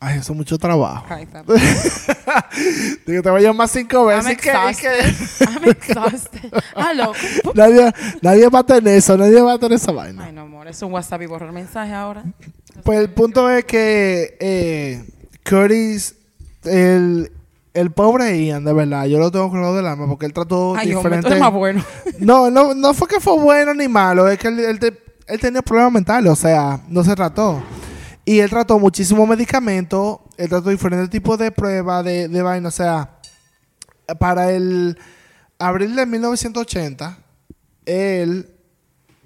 Ay, eso es mucho trabajo. Ay, Digo, te voy a llamar cinco I'm veces. que- exhausted. I'm exhausted. Hello. nadie, nadie va a tener eso, nadie va a tener esa vaina. Ay, no, amor. Es un WhatsApp y borrar mensaje ahora. Pues el punto es que eh, Curtis, el, el pobre Ian, de verdad, yo lo tengo con lo del alma porque él trató Ay, hombre, diferente. eres más bueno. no, no, no fue que fue bueno ni malo, es que él, él te- él tenía problemas mentales, o sea, no se trató. Y él trató muchísimos medicamentos, él trató diferentes tipos de pruebas, de, de vaina, o sea, para el abril de 1980, él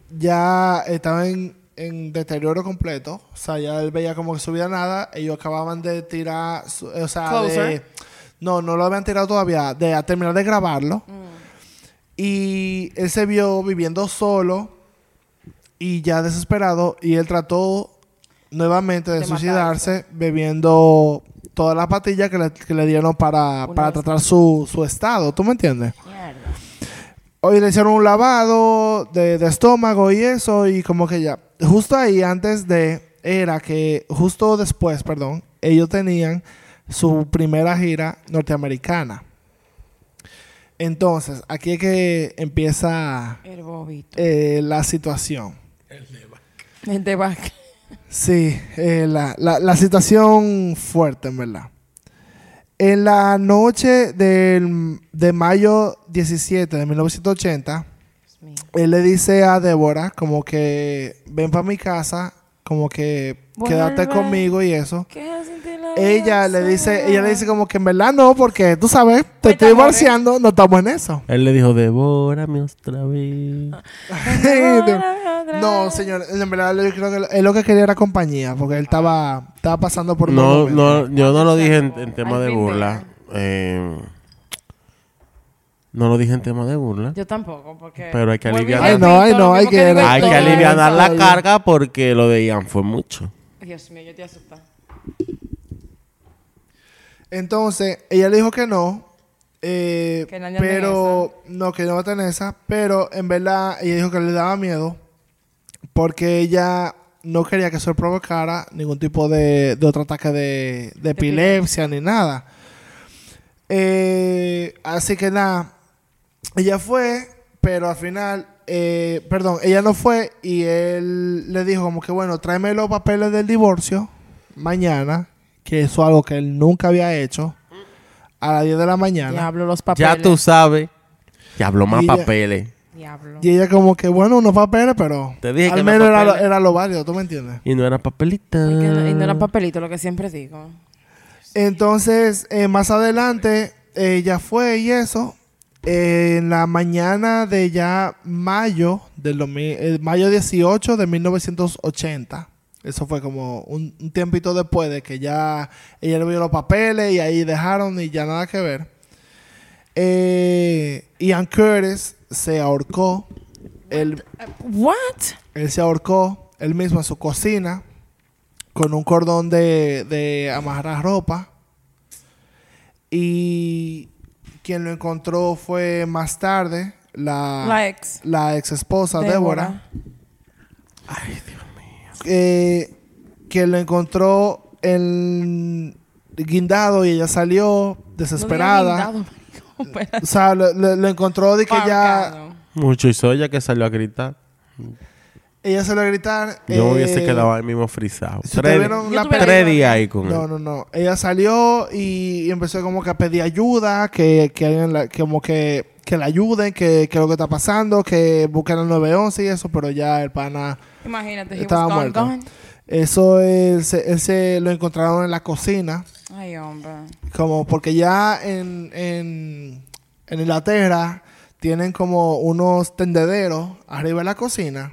ya estaba en, en deterioro completo. O sea, ya él veía como que subía nada. Ellos acababan de tirar, o sea, de, no, no lo habían tirado todavía, de a terminar de grabarlo. Y él se vio viviendo solo y ya desesperado. Y él trató nuevamente de, De suicidarse bebiendo todas las pastillas que le, que le dieron para, Una para tratar su, su estado. ¿Tú me entiendes? Mierda. Hoy le hicieron un lavado de, de estómago y eso, y como que ya. Justo ahí, antes de. Era que. Justo después, perdón. Ellos tenían su primera gira norteamericana. Entonces, aquí es que empieza El bobito. eh, la situación. El de back. Sí, eh, la, la- la situación fuerte, en verdad. En la noche del- de mayo 17 de 1980, Dios mío. él le dice a Débora como que ven para mi casa, como que quédate conmigo y eso. ¿Qué haces de la Ella le dice, ella le dice como que en verdad no, porque tú sabes, te Pues, estoy divorciando, no estamos en eso. Él le dijo, devórame otra vez. no, señor, en verdad yo creo que él lo que quería era compañía, porque él estaba, estaba pasando por No, no, yo no lo dije en, en tema de burla. Eh, no lo dije en tema de burla. Yo tampoco, porque... Pero hay que aliviar. Ay, no, ay, no, hay que- Hay que aliviar la carga porque lo de Ian fue mucho. Dios mío, yo estoy asustada. Entonces, ella le dijo que no. eh, Que no pero no, que no va a tener esa. Pero en verdad, ella dijo que le daba miedo. Porque ella no quería que eso provocara ningún tipo de, de otro ataque de, de epilepsia ni nada. Eh, así que nada, ella fue, pero al final, eh, perdón, ella no fue y él le dijo como que bueno, tráeme los papeles del divorcio mañana, que eso es algo que él nunca había hecho, a las 10 de la mañana. Diablo, los papeles. Ya tú sabes. Ya habló más Y ya- papeles. Diablo. Y ella como que bueno, unos papeles, pero Te dije que al no menos era, lo- era lo válido, ¿tú me entiendes? Y no era papelita. Y que no- y no era papelito, lo que siempre digo. Entonces, eh, más adelante, ella fue y eso. eh, en la mañana de ya mayo, del 2000 eh, mayo 18 de 1980. Eso fue como un, un tiempito después de que ya ella le vio los papeles y ahí dejaron y ya nada que ver. Eh, Ian Curtis se ahorcó. Él, What? él se ahorcó él mismo en su cocina con un cordón de, de amarrar ropa. Y quien lo encontró fue más tarde la, La ex. la ex esposa Débora, eh, que lo encontró en guindado y ella salió desesperada. No o sea, lo, lo- lo encontró de que ya. Mucho y soya que salió a gritar. ella lo a gritar. Yo me hubiese eh, quedado ahí mismo frisado. si Tres, días ahí con No, él. no, no. Ella salió y, y empezó como que a pedir ayuda, que, que, alguien la, que como que, que la ayuden, que, que lo que está pasando, que busquen el 911 y eso, pero ya el pana, Imagínate, he Estaba was gone, muerto. gone. eso es, él se lo encontraron en la cocina, Ay, hombre. como porque ya en, en, en Inglaterra tienen como unos tendederos arriba de la cocina,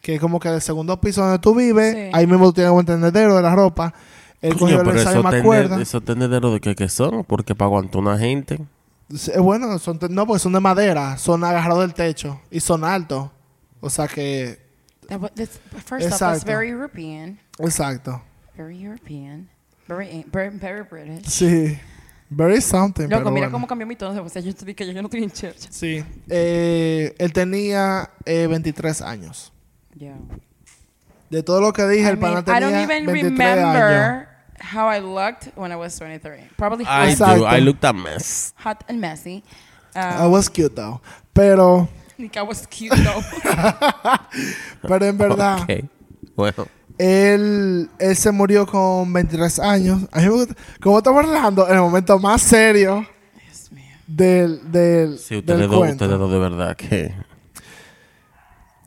que es como que del segundo piso donde tú vives, Sí. ahí mismo tú tienes un tendedero de la ropa. Él Coño, pero esos tende- esos tendederos de que, que son, porque para aguantar una gente. Sí, eh, Bueno, son, no, porque son de madera, son agarrados del techo y son altos. O sea que, That this, first off, Exacto. very European. exacto. Very European. Very, very, very British. Sí. Very something. Loco, pero mira bueno. cómo cambió mi tono. O sea, yo te que yo, no estoy en church. Sí. Eh, él tenía eh, 23 años. Yeah. De todo lo que dije, I el pana mean, I tenía don't even 23 años. remember how I looked when I was 23. Probably hot, I do. I looked a mess. hot and messy. I Um, was cute though. Pero, I was cute though. pero en verdad, Ok. Bueno. Él, él se murió con 23 años. A mí me gusta- como estamos hablando, en el momento más serio Dios mío. del, del, Sí, del ustedes dos, cuento. ustedes dos de verdad que...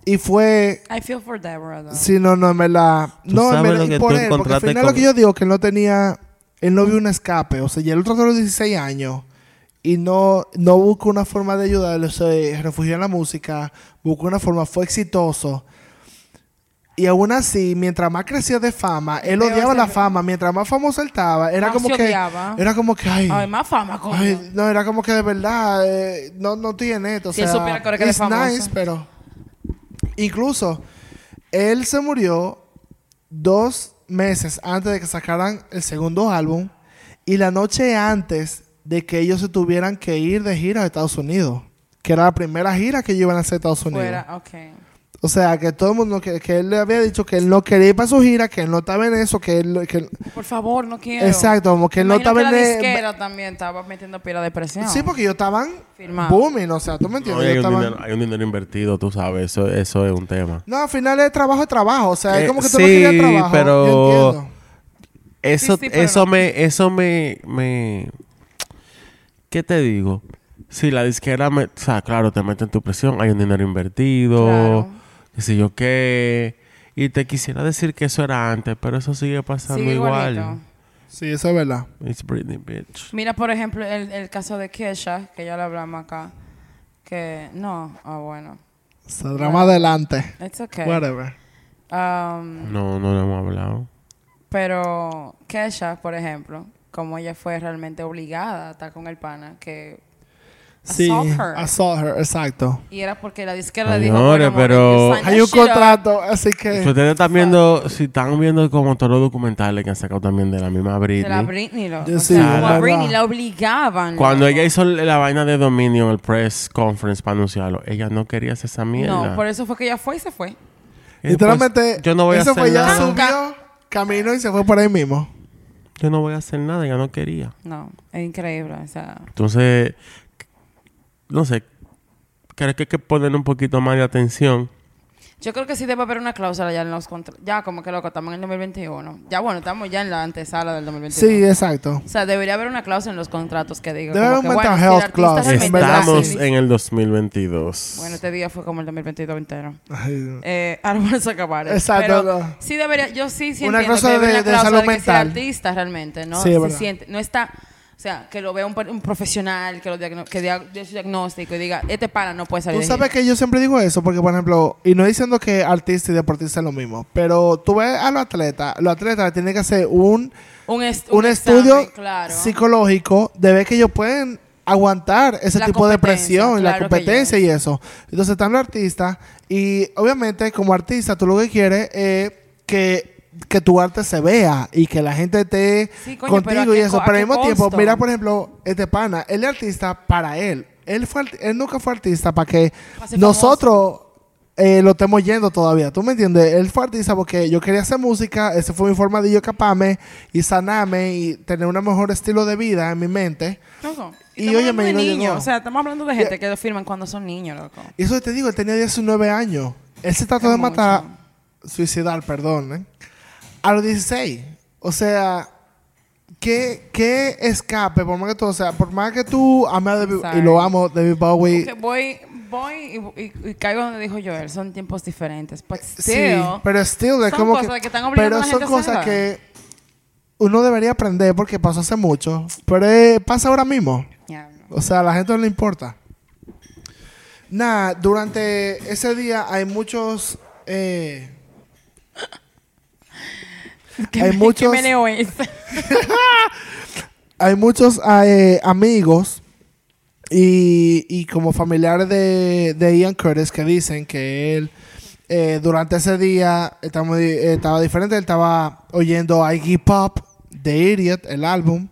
Y fue I feel for Deborah though. Sí, no, no, en verdad. Tú No, en sabes verdad, lo y que por tú él, porque al encontraste final con- lo que yo digo que él no tenía, él no vio un escape. O sea, y el otro de los 16 años y no, no buscó una forma de ayudarlo, se refugió en la música, buscó una forma, fue exitoso. Y aún así, mientras más crecía de fama, él odiaba la fama. Mientras más famoso él estaba, era Más como se que. odiaba. Era como que, ay. Ay, más fama, coño. ay, no, era como que de verdad, eh, no, no tiene esto. O Si él sea, que it's famoso. nice, pero. Incluso, él se murió dos meses antes de que sacaran el segundo álbum y la noche antes de que ellos se tuvieran que ir de gira a Estados Unidos. Que era la primera gira que ellos iban a hacer a Estados Unidos. Fuera, ok. O sea, que todo el mundo, que, que él le había dicho que él no quería ir para su gira, que él no estaba en eso, que él... Que, Por favor, no quiero. exacto, como que él no estaba que en... la disquera también estaba metiendo pila de presión. Sí, porque ellos estaban Firmado. booming, o sea, tú me No, entiendes. y hay, un estaban- dinero, hay un dinero invertido, tú sabes. Eso, eso es un tema. No, al final es trabajo, es trabajo. O sea, es Eh, como que tú no sí, querías trabajo. pero- Yo entiendo. Eso, Sí, sí, pero eso no. me, eso me, me, ¿qué te digo? Si la disquera, me, o sea, claro, te mete en tu presión, hay un dinero invertido, Claro. Sé yo qué, y te quisiera decir que eso era antes, pero eso sigue pasando Sigue igual. igualito. Sí, eso es verdad. It's Britney, bitch. Mira, por ejemplo, el, el caso de Kesha, que ya lo hablamos acá. Que no, ah, bueno. Saldrá más adelante. It's okay. Whatever. Um, No, no lo hemos hablado. pero Kesha, por ejemplo, como ella fue realmente obligada a estar con el pana, que Sí, assault her. assault her, exacto. Y era porque la disquera le dijo, Señores, bueno, pero- Hay un contrato, así Si que... ustedes están viendo, si están viendo como todos los documentales que han sacado también de la misma Britney. De la Britney, lo, Yo o sí, sea, es como a verdad. Britney la obligaban. Cuando ella hizo la vaina de dominio en el press conference para anunciarlo, ella no quería hacer esa mierda. No, por eso fue que ella fue y se fue. Y Literalmente, yo no voy a eso hacer fue ya nada. subió camino y se fue por ahí mismo. Yo no voy a hacer nada, ella no quería. No, es increíble. O sea, Entonces, no sé, creo que hay que poner un poquito más de atención. yo creo que sí debe haber una cláusula ya en los contratos. Ya, como que loco, estamos en el 2021. Ya, bueno, estamos ya en la antesala del 2021. Sí, exacto. O sea, debería haber una cláusula en los contratos que diga. Debe haber un mental bueno, si health clause, Estamos sí. en el 2022. Bueno, este día fue como el 2022 entero. Ay, Eh, ahora vamos a acabar. Exacto, Pero no. sí debería, yo sí, cosa que debe de- de una cláusula salud de que si mental. artista realmente no Sí, es se verdad. siente, no está, o sea, que lo vea un, profesional, que lo diagno- que dia- dé su diagnóstico y diga, este pana no puede salir Tú de sabes gira". que yo siempre digo eso, porque por ejemplo, y no diciendo que artista y deportista es lo mismo, pero tú ves a los atletas, los atletas tienen que hacer un, un, est- un, examen, estudio claro. psicológico de ver que ellos pueden aguantar ese La tipo de presión y la claro competencia y eso. Entonces están los artistas y obviamente como artista tú lo que quieres es que, que tu arte se vea y que la gente esté Sí, coño, pero ¿a contigo y qué eso. Pero al mismo tiempo, mira por ejemplo, este pana, él es artista para él. Él, fue, él nunca fue artista para que nosotros eh, lo estemos yendo todavía. ¿Tú me entiendes? Él fue artista porque yo quería hacer música, ese fue mi forma de yo escaparme y sanarme y tener un mejor estilo de vida en mi mente. Loco, Y y no niños, llegó. o sea, estamos hablando de gente que lo firman cuando son niños, loco. Y eso te digo, él tenía 19 años. Él se trató Es de matar, suicidar, perdón, ¿eh? A los 16. O sea, ¿qué, qué escape, por más que tú, o sea, por más que tú ames a David, y lo amo, David Bowie. Voy, voy y, y- y caigo donde dijo Joel, son tiempos diferentes. But Sí, still, pero still es son como cosas que, que están obligando pero a la son gente cosas que uno debería aprender porque pasó hace mucho, pero eh, pasa ahora mismo. No. O sea, a la gente no le importa. Nada, durante ese día hay muchos eh, ¿Qué Hay me- muchos- hay muchos eh, amigos y, y como familiares de, de Ian Curtis que dicen que él eh, durante ese día estaba, muy- eh, estaba diferente. Él estaba oyendo Iggy Pop de Idiot, el álbum,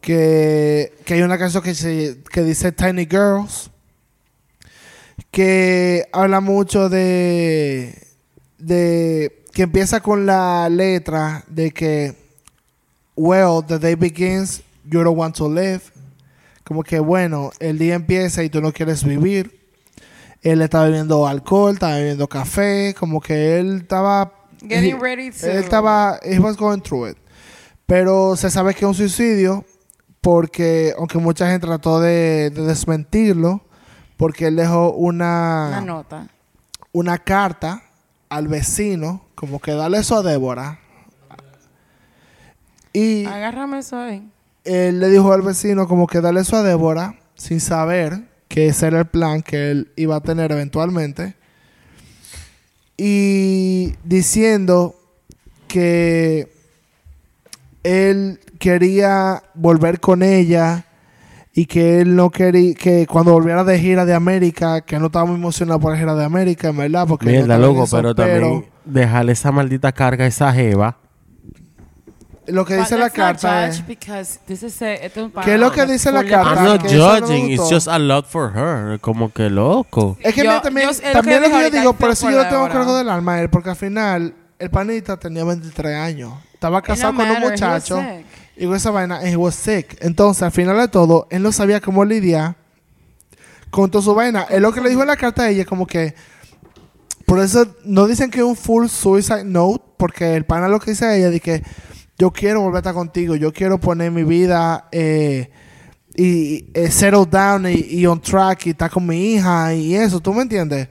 que, que hay una canción que, se, que dice Tiny Girls, que habla mucho de, de que empieza con la letra de que well, the day begins, you don't want to live. Como que bueno, el día empieza y tú no quieres vivir. Él estaba bebiendo alcohol, estaba bebiendo café, como que él estaba Getting he- ready to- él estaba he was going through it. Pero se sabe que es un suicidio porque aunque mucha gente trató de, de desmentirlo porque él dejó Una una nota. una carta al vecino, como que dale eso a Débora. Y Agárrame eso ahí. él le dijo al vecino como que darle eso a Débora sin saber que ese era el plan que él iba a tener eventualmente. Y diciendo que él quería volver con ella y que él no quería que cuando volviera de gira de América, que no estaba muy emocionado por la gira de América, en verdad, porque no Mierda, en loco, eso, pero también dejarle esa maldita carga a esa jeva. lo que dice la carta judge es ¿Qué es lo que dice la carta? I'm not no judging, it's just a lot for her. Como que loco. Es que Yo- mira, también, yo- también yo lo que yo digo, por eso yo le tengo cargo del alma a él, porque al final el panita tenía 23 años. Estaba casado con un matter, he was muchacho sick. Y con esa vaina, and he was sick. Entonces, al final de todo, él no sabía cómo lidiar con toda su vaina. Él lo que le dijo en la carta a ella, como que, por eso no dicen que es un full suicide note, porque el pana lo que dice a ella, de que yo quiero volver a estar contigo, yo quiero poner mi vida eh, y eh, settle down y, y on track y estar con mi hija y eso, ¿tú me entiendes?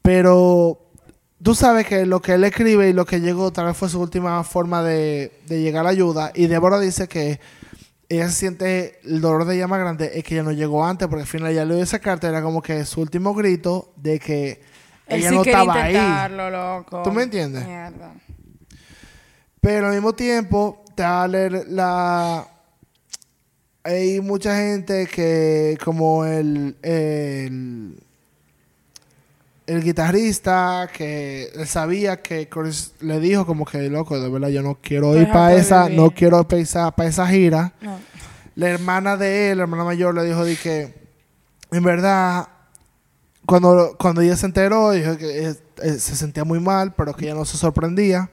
Pero tú sabes que lo que él escribe y lo que llegó tal vez fue su última forma de, de llegar a ayuda. Y Débora dice que ella se siente el dolor de ella más grande es que ella no llegó antes, porque al final ella leyó esa carta, era como que su último grito de que Él ella sí no estaba ahí. loco. ¿Tú me entiendes? Mierda. Pero al mismo tiempo, te va a leer la. Hay mucha gente que, como el, el, el guitarrista, que él sabía que Chris le dijo, como que, loco, de verdad, yo no quiero ir para esa, vivir. no quiero ir para esa, para esa gira. No. La hermana de él, la hermana mayor, le dijo de que, en verdad, cuando, cuando ella se enteró, dijo que eh, eh, se sentía muy mal, pero que ella no se sorprendía.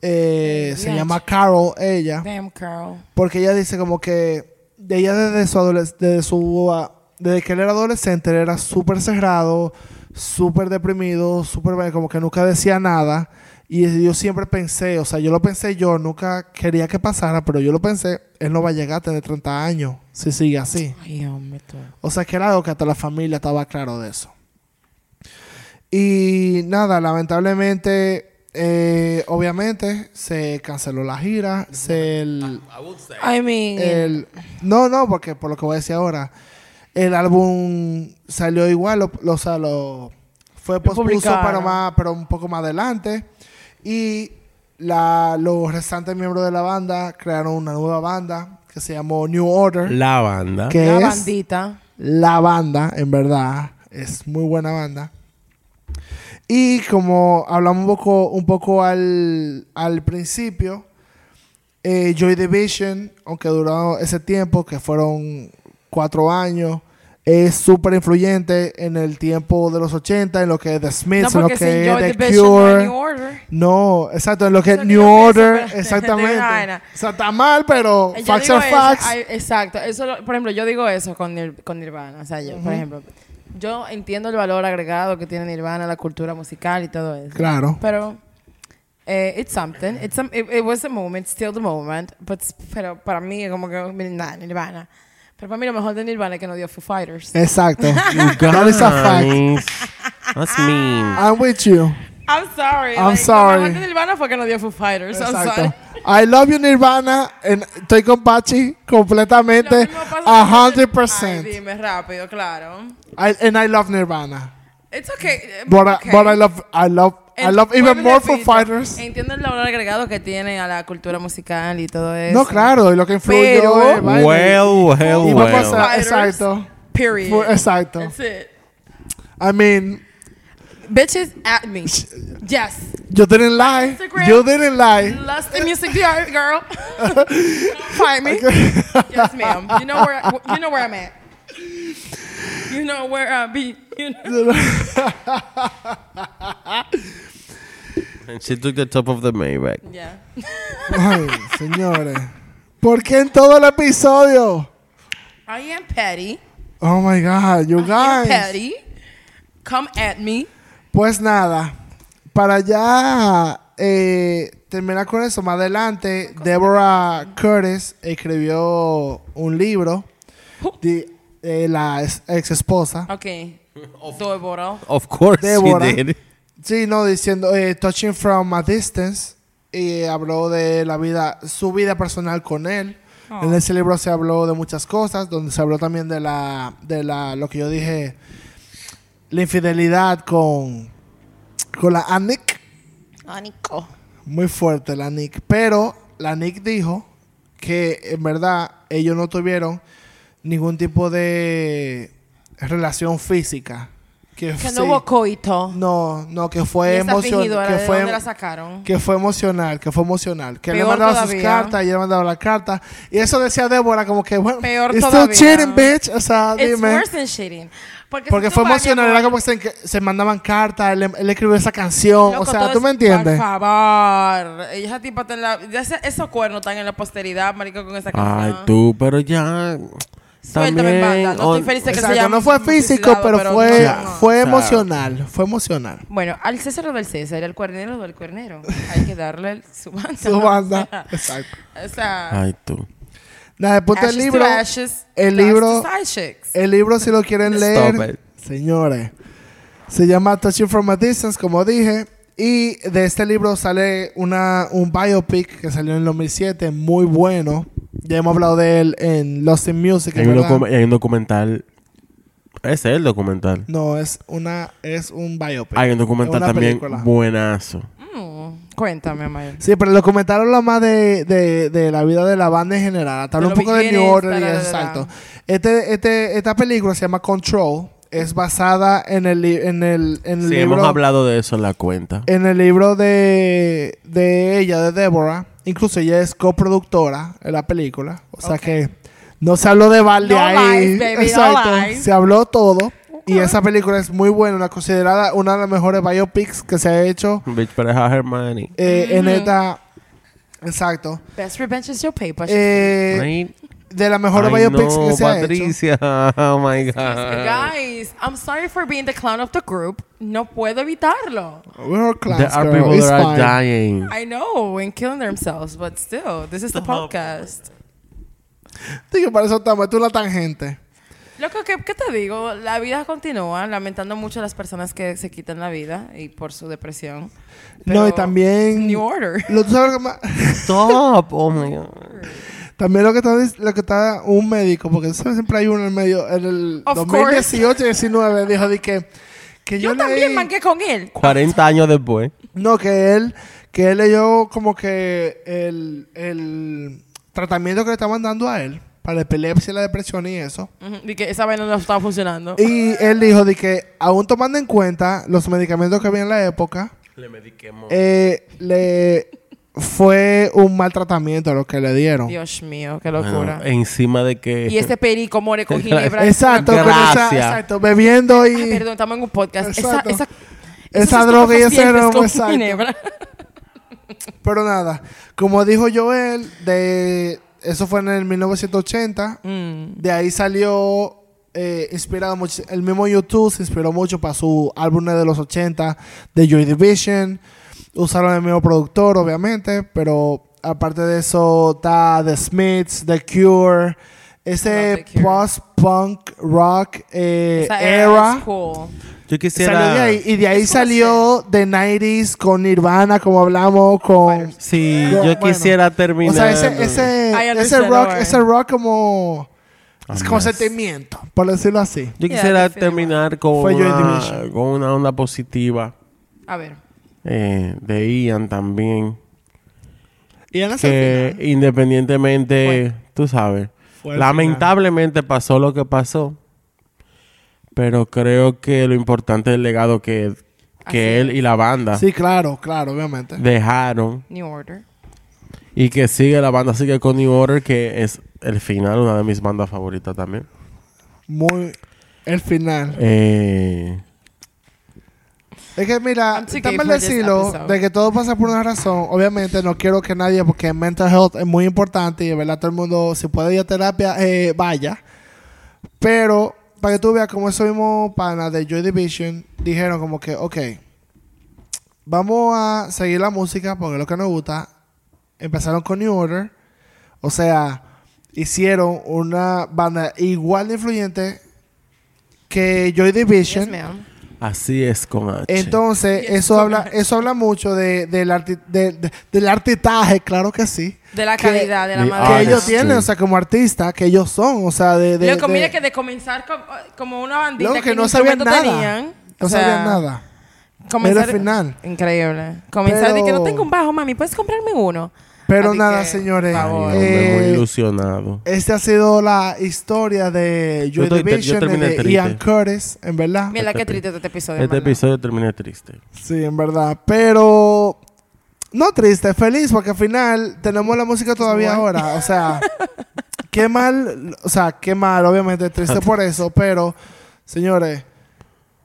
Eh, se llama Carol, ella, Damn, Carl. porque ella dice como que de ella desde su desde su ah, desde que él era adolescente él era súper cerrado, súper deprimido, súper como que nunca decía nada y yo siempre pensé, o sea, yo lo pensé yo, nunca quería que pasara, pero yo lo pensé, él no va a llegar a tener 30 años si sigue así. Ay, hombre, tú. O sea, que era algo que hasta la familia estaba claro de eso. Y nada, lamentablemente, eh, obviamente, se canceló la gira. Se el, I mean, el- no, no, porque por lo que voy a decir ahora, el álbum salió igual, lo, lo- o sea, lo fue pospuso, publicaron. pero, más, pero un poco más adelante. Y la, los restantes miembros de la banda crearon una nueva banda que se llamó New Order La banda. que la es bandita. la banda, en verdad, es muy buena banda. Y como hablamos un poco, un poco al, al principio, eh, Joy Division, aunque duró ese tiempo, que fueron cuatro años, es súper influyente en el tiempo de los 80, en lo que es The No, Smiths, en lo que es The no Cure. New Order. No, exacto, en lo que es New Order, exactamente. O sea, está mal, pero Yo facts are eso, facts. exacto. Eso, lo- por ejemplo, yo digo eso con, Nir- con Nirvana. O sea, yo, por ejemplo, yo entiendo el valor agregado que tiene Nirvana, la cultura musical y todo eso. Claro. Pero eh, it's something. It's some, it, it was a moment, still the moment. But, pero para mí, como que, nada, Nirvana. Pero para mí lo mejor de Nirvana es que no dio Foo Fighters. Exacto. That is a fact. That's mean. I'm with you. I'm sorry. I'm like, sorry. Lo mejor de Nirvana fue que no dio Foo Fighters. I'm sorry. Exacto. I love you Nirvana. and estoy con Pachi completamente. A con- hundred Ay, percent. dime rápido, claro. I- And I love Nirvana. It's okay. eh, But, I- okay. but I love, I love, I love even more Foo repito, Fighters. Entiendo el valor agregado que tiene a la cultura musical y todo eso. No, claro. Y lo que influyó Pero- es vaina. Well, well, Y vamos a well. Exacto. Period. Exacto. That's it. I mean, Bitches at me. Yes. you didn't lie. Instagram. You didn't lie. Lust and music PR, girl. Find me. Yes, ma'am. You know where you know where I'm at. You know where I be. You know. And she took the top of the Maybach. Yeah. Ay, señores. ¿Por qué en todo el episodio? I am petty. Oh my God, you I am guys. petty. Come at me. Pues nada, para ya eh, terminar con eso, más adelante, Deborah Curtis escribió un libro eh, la ex, esposa. Okay. Débora. Of course Débora. she did. Sí, no, diciendo eh, Touching from a Distance. Y habló de la vida, su vida personal con él. Oh. En ese libro se habló de muchas cosas, donde se habló también de la, de la, lo que yo dije, la infidelidad con, con la Annick. Anico. Muy fuerte la Nick. Pero la Nick dijo que en verdad ellos no tuvieron ningún tipo de relación física. Que, Que sí. no hubo coito. No, no, que fue emocional. Que ¿de dónde la fue, sacaron? que fue emocional, que fue emocional. Que él le Peor mandaba sus todavía. cartas y él le mandaba la carta. Y eso decía Débora como que, bueno, Peor it's todavía. still cheating, bitch. O sea, It's dime. worse than shitting. Porque, Porque si fue emocional, era como que se, se mandaban cartas, él, él escribió esa canción. loco, o sea, ¿tú es- me entiendes? Por favor. Esa tipa está en la... ya ese- esos cuernos están en la posteridad, marico, con esa canción. Ay, tú, pero ya. Suéltame, También. banda. No estoy feliz de que se Exacto, haya no fue físico, pero, fue, no, fue emocional. Fue emocional. Bueno, al César o del César, al cuernero del cuernero. Hay que darle el- su banda. Su banda. Exacto. O sea, Ay, tú. Nada, después del libro. to ashes, el libro-. El libro, si lo quieren leer, señores, se llama Touching from a Distance, como dije. Y de este libro sale una, un biopic que salió en el 2007, muy bueno. Ya hemos hablado de él en Lost in Music, Hay un, hay un documental. Ese es el documental. No, es una es un biopic. Hay un documental también película. buenazo. Mm, cuéntame, Amaya. Sí, pero el documental habla más de, de, de la vida de la banda en general. Hasta habla un poco de New da. exacto. Este, este, esta película se llama Control. Es basada en el, en el, en el Sí, libro... hemos hablado de eso en la cuenta. En el libro de, de ella, de Deborah. Incluso ella es coproductora en la película. O sea que no se habló de balde No ahí. lies, baby, no Exacto. Se habló todo. Y esa película es muy buena, una considerada una de las mejores biopics que se ha hecho Bitch, pero es a Hermione. eh, en esta. Exacto. Best revenge is your paper. Eh, de las mejores biopics no, que se ha hecho. Patricia. Oh my God. Guys, I'm sorry for being the clown of the group. No puedo evitarlo. We're all class, There are girl. people It's that are fine. dying. I know, and killing themselves, but still, this is the podcast. Digo, para eso estamos. Tú la tangente. Loco, ¿qué, ¿qué te digo? La vida continúa, lamentando mucho a las personas que se quitan la vida y por su depresión. No, y Pero también. New Order. Lo, ¿tú sabes lo que más- Stop. Oh my God. También lo que está lo que está un médico, porque siempre hay uno en el medio, en el Of 2018 19 dijo de que, que yo, Yo también leí- manqué con él. 40 años después. no que él que él leyó como que el, el tratamiento que le estaban dando a él para la epilepsia y la depresión y eso. Ujú, Y que esa vaina no estaba funcionando. Y él dijo de que aún tomando en cuenta los medicamentos que había en la época, Le mediquemos. eh, le fue un mal tratamiento lo que le dieron. Dios mío, qué Bueno, locura. encima de que. y este perico more con ginebra. Exacto, con esa- Gracias. exacto, bebiendo y Ay, perdón, estamos en un podcast. Esa, Exacto. esa, droga y ese romo, exacto. ginebra. Pero nada, como dijo Joel, de eso fue en el 1980. Mm. De ahí salió eh, inspirado mucho. El mismo YouTube se inspiró mucho para su álbum de los 80 de Joy Division. Usaron el mismo productor, obviamente, pero aparte de eso está The Smiths, The Cure, ese post-punk rock eh, Esa era. es cool. Yo quisiera. Salió de ahí, y de ahí Es como salió The 90s con Nirvana, como hablamos, con... Sí, Yo- yo bueno. quisiera terminar. O sea, ese, ese, ese rock, ese rock como... Es A con mess. sentimiento, por decirlo así. Yo quisiera terminar con una, con una onda positiva A ver. Eh, de Ian también. Y en ese Que final, independientemente, tú sabes, lamentablemente pasó lo que pasó. Pero creo que lo importante es el legado que, que él y la banda. Sí, claro, claro, obviamente. dejaron. New Order. Y que sigue la banda, sigue con New Order, que es el final, una de mis bandas favoritas también. Muy... El final. Eh, Es que mira, también decirlo de que todo pasa por una razón. Obviamente no quiero que nadie, porque mental health es muy importante y de verdad todo el mundo, si puede ir a terapia, eh, vaya. Pero para que tú veas como esos mismos panas de Joy Division dijeron como que, ok, vamos a seguir la música porque es lo que nos gusta. Empezaron con New Order. O sea, hicieron una banda igual de influyente que Joy Division. Yes. Así es con H. Entonces, Yes, eso con habla, H. eso habla mucho de, del, arti- de- de- del artitaje, claro que sí. De la que- calidad, de la de que madera. Ah, ellos tienen, o sea, como artistas, que ellos son, o sea, de... de Loco, de- mira que de comenzar com- como una bandita Loco, que no sabían nada. tenían, no o sea, sabían nada. Comenzar, Era el final. Increíble. Comenzar de que Pero- no tengo un bajo, mami, ¿puedes comprarme uno? Pero Así nada, que, señores. Ay, eh, ilusionado. Esta ha sido la historia de Yo Joy estoy- yo Division, terminé de triste. Ian Curtis, en verdad. Mira qué Este- triste este episodio. Este episodio termina triste. Sí, en verdad. Pero no triste, feliz, porque al final tenemos la música todavía ahora. O sea, qué mal, o sea, qué mal, obviamente, triste por eso, pero, señores,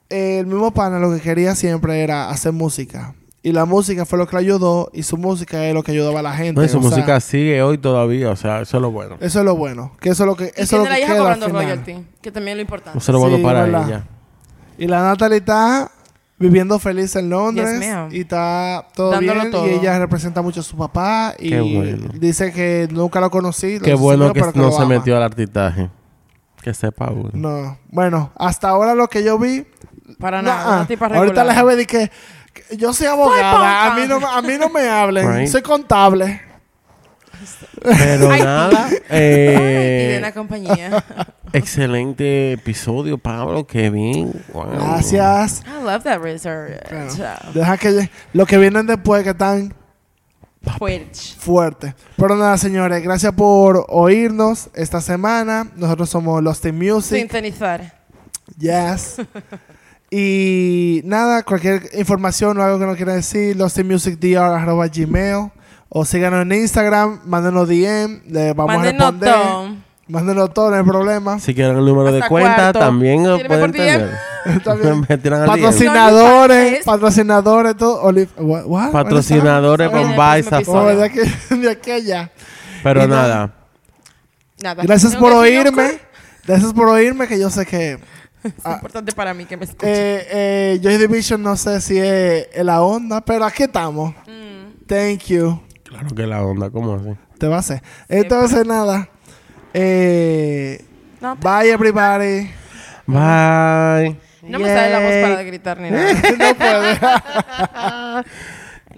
el mismo pana lo que quería siempre era hacer música. Y la música fue lo que le ayudó, y su música es lo que ayudaba a la gente. No, y su o sea, música sigue hoy todavía, o sea, eso es lo bueno. Eso es lo bueno, que eso es lo que, Y eso es lo tiene la que hija queda al cobrando final. royalty, que también es lo importante. Eso es lo bueno Sí, para verdad. ella. Y la Natalie está viviendo feliz en Londres Yes, y está todo Dándolo bien todo. y ella representa mucho a su papá y Qué bueno. dice que nunca lo conocí. lo Qué bueno que pero no lo se ama. metió al artitaje. Que sepa uno. No, bueno, hasta ahora lo que yo vi Para nah, nada, una tipa ahorita regular. la jefe di que, que yo soy abogada, a mí no a mí no me hablen, Right. soy contable. Pero Ay, nada, Y de eh, una compañía. excelente episodio, Pablo. Qué bien. Wow. Gracias. I love that research. Deja que lo que vienen después que están Fuerte. fuerte. Pero nada, señores, gracias por oírnos esta semana. Nosotros somos Lost in Music. Sintonizar. Yes. y nada, cualquier información o algo que nos quieran decir, lostinmusicdr.gmail o síganos en Instagram, mándenos DM, le vamos Mándenos a responder. todo. Mándenos todo, no hay problema. Si quieren el número de cuenta, cuarto. también lo pueden tener. Patrocinadores, Es- patrocinadores, todo. What- what? Patrocinadores Baisa. episodio. Oh, de, aquí, de aquí a allá. Pero nada. Gracias por oírme. Gracias por oírme, que yo sé que Es Ah. importante para mí que me escuchen. eh, eh, Joy Division no sé si es la onda, pero aquí estamos. Mm. Thank you. Claro que la onda, ¿cómo así? Te va a hacer. Entonces, nada. Eh, No, bye, everybody. Bye. no me sale la voz para gritar ni nada. no puede.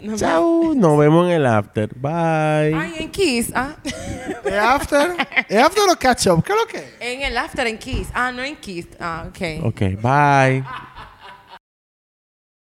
No. Nos vemos en el after. Bye. Ay, en Kiss. Ah. ¿Es after? ¿Es after o catch up? ¿Qué es lo que? es? En el after en Kiss. Ah, no en Kiss. Ah, ok. Ok, bye.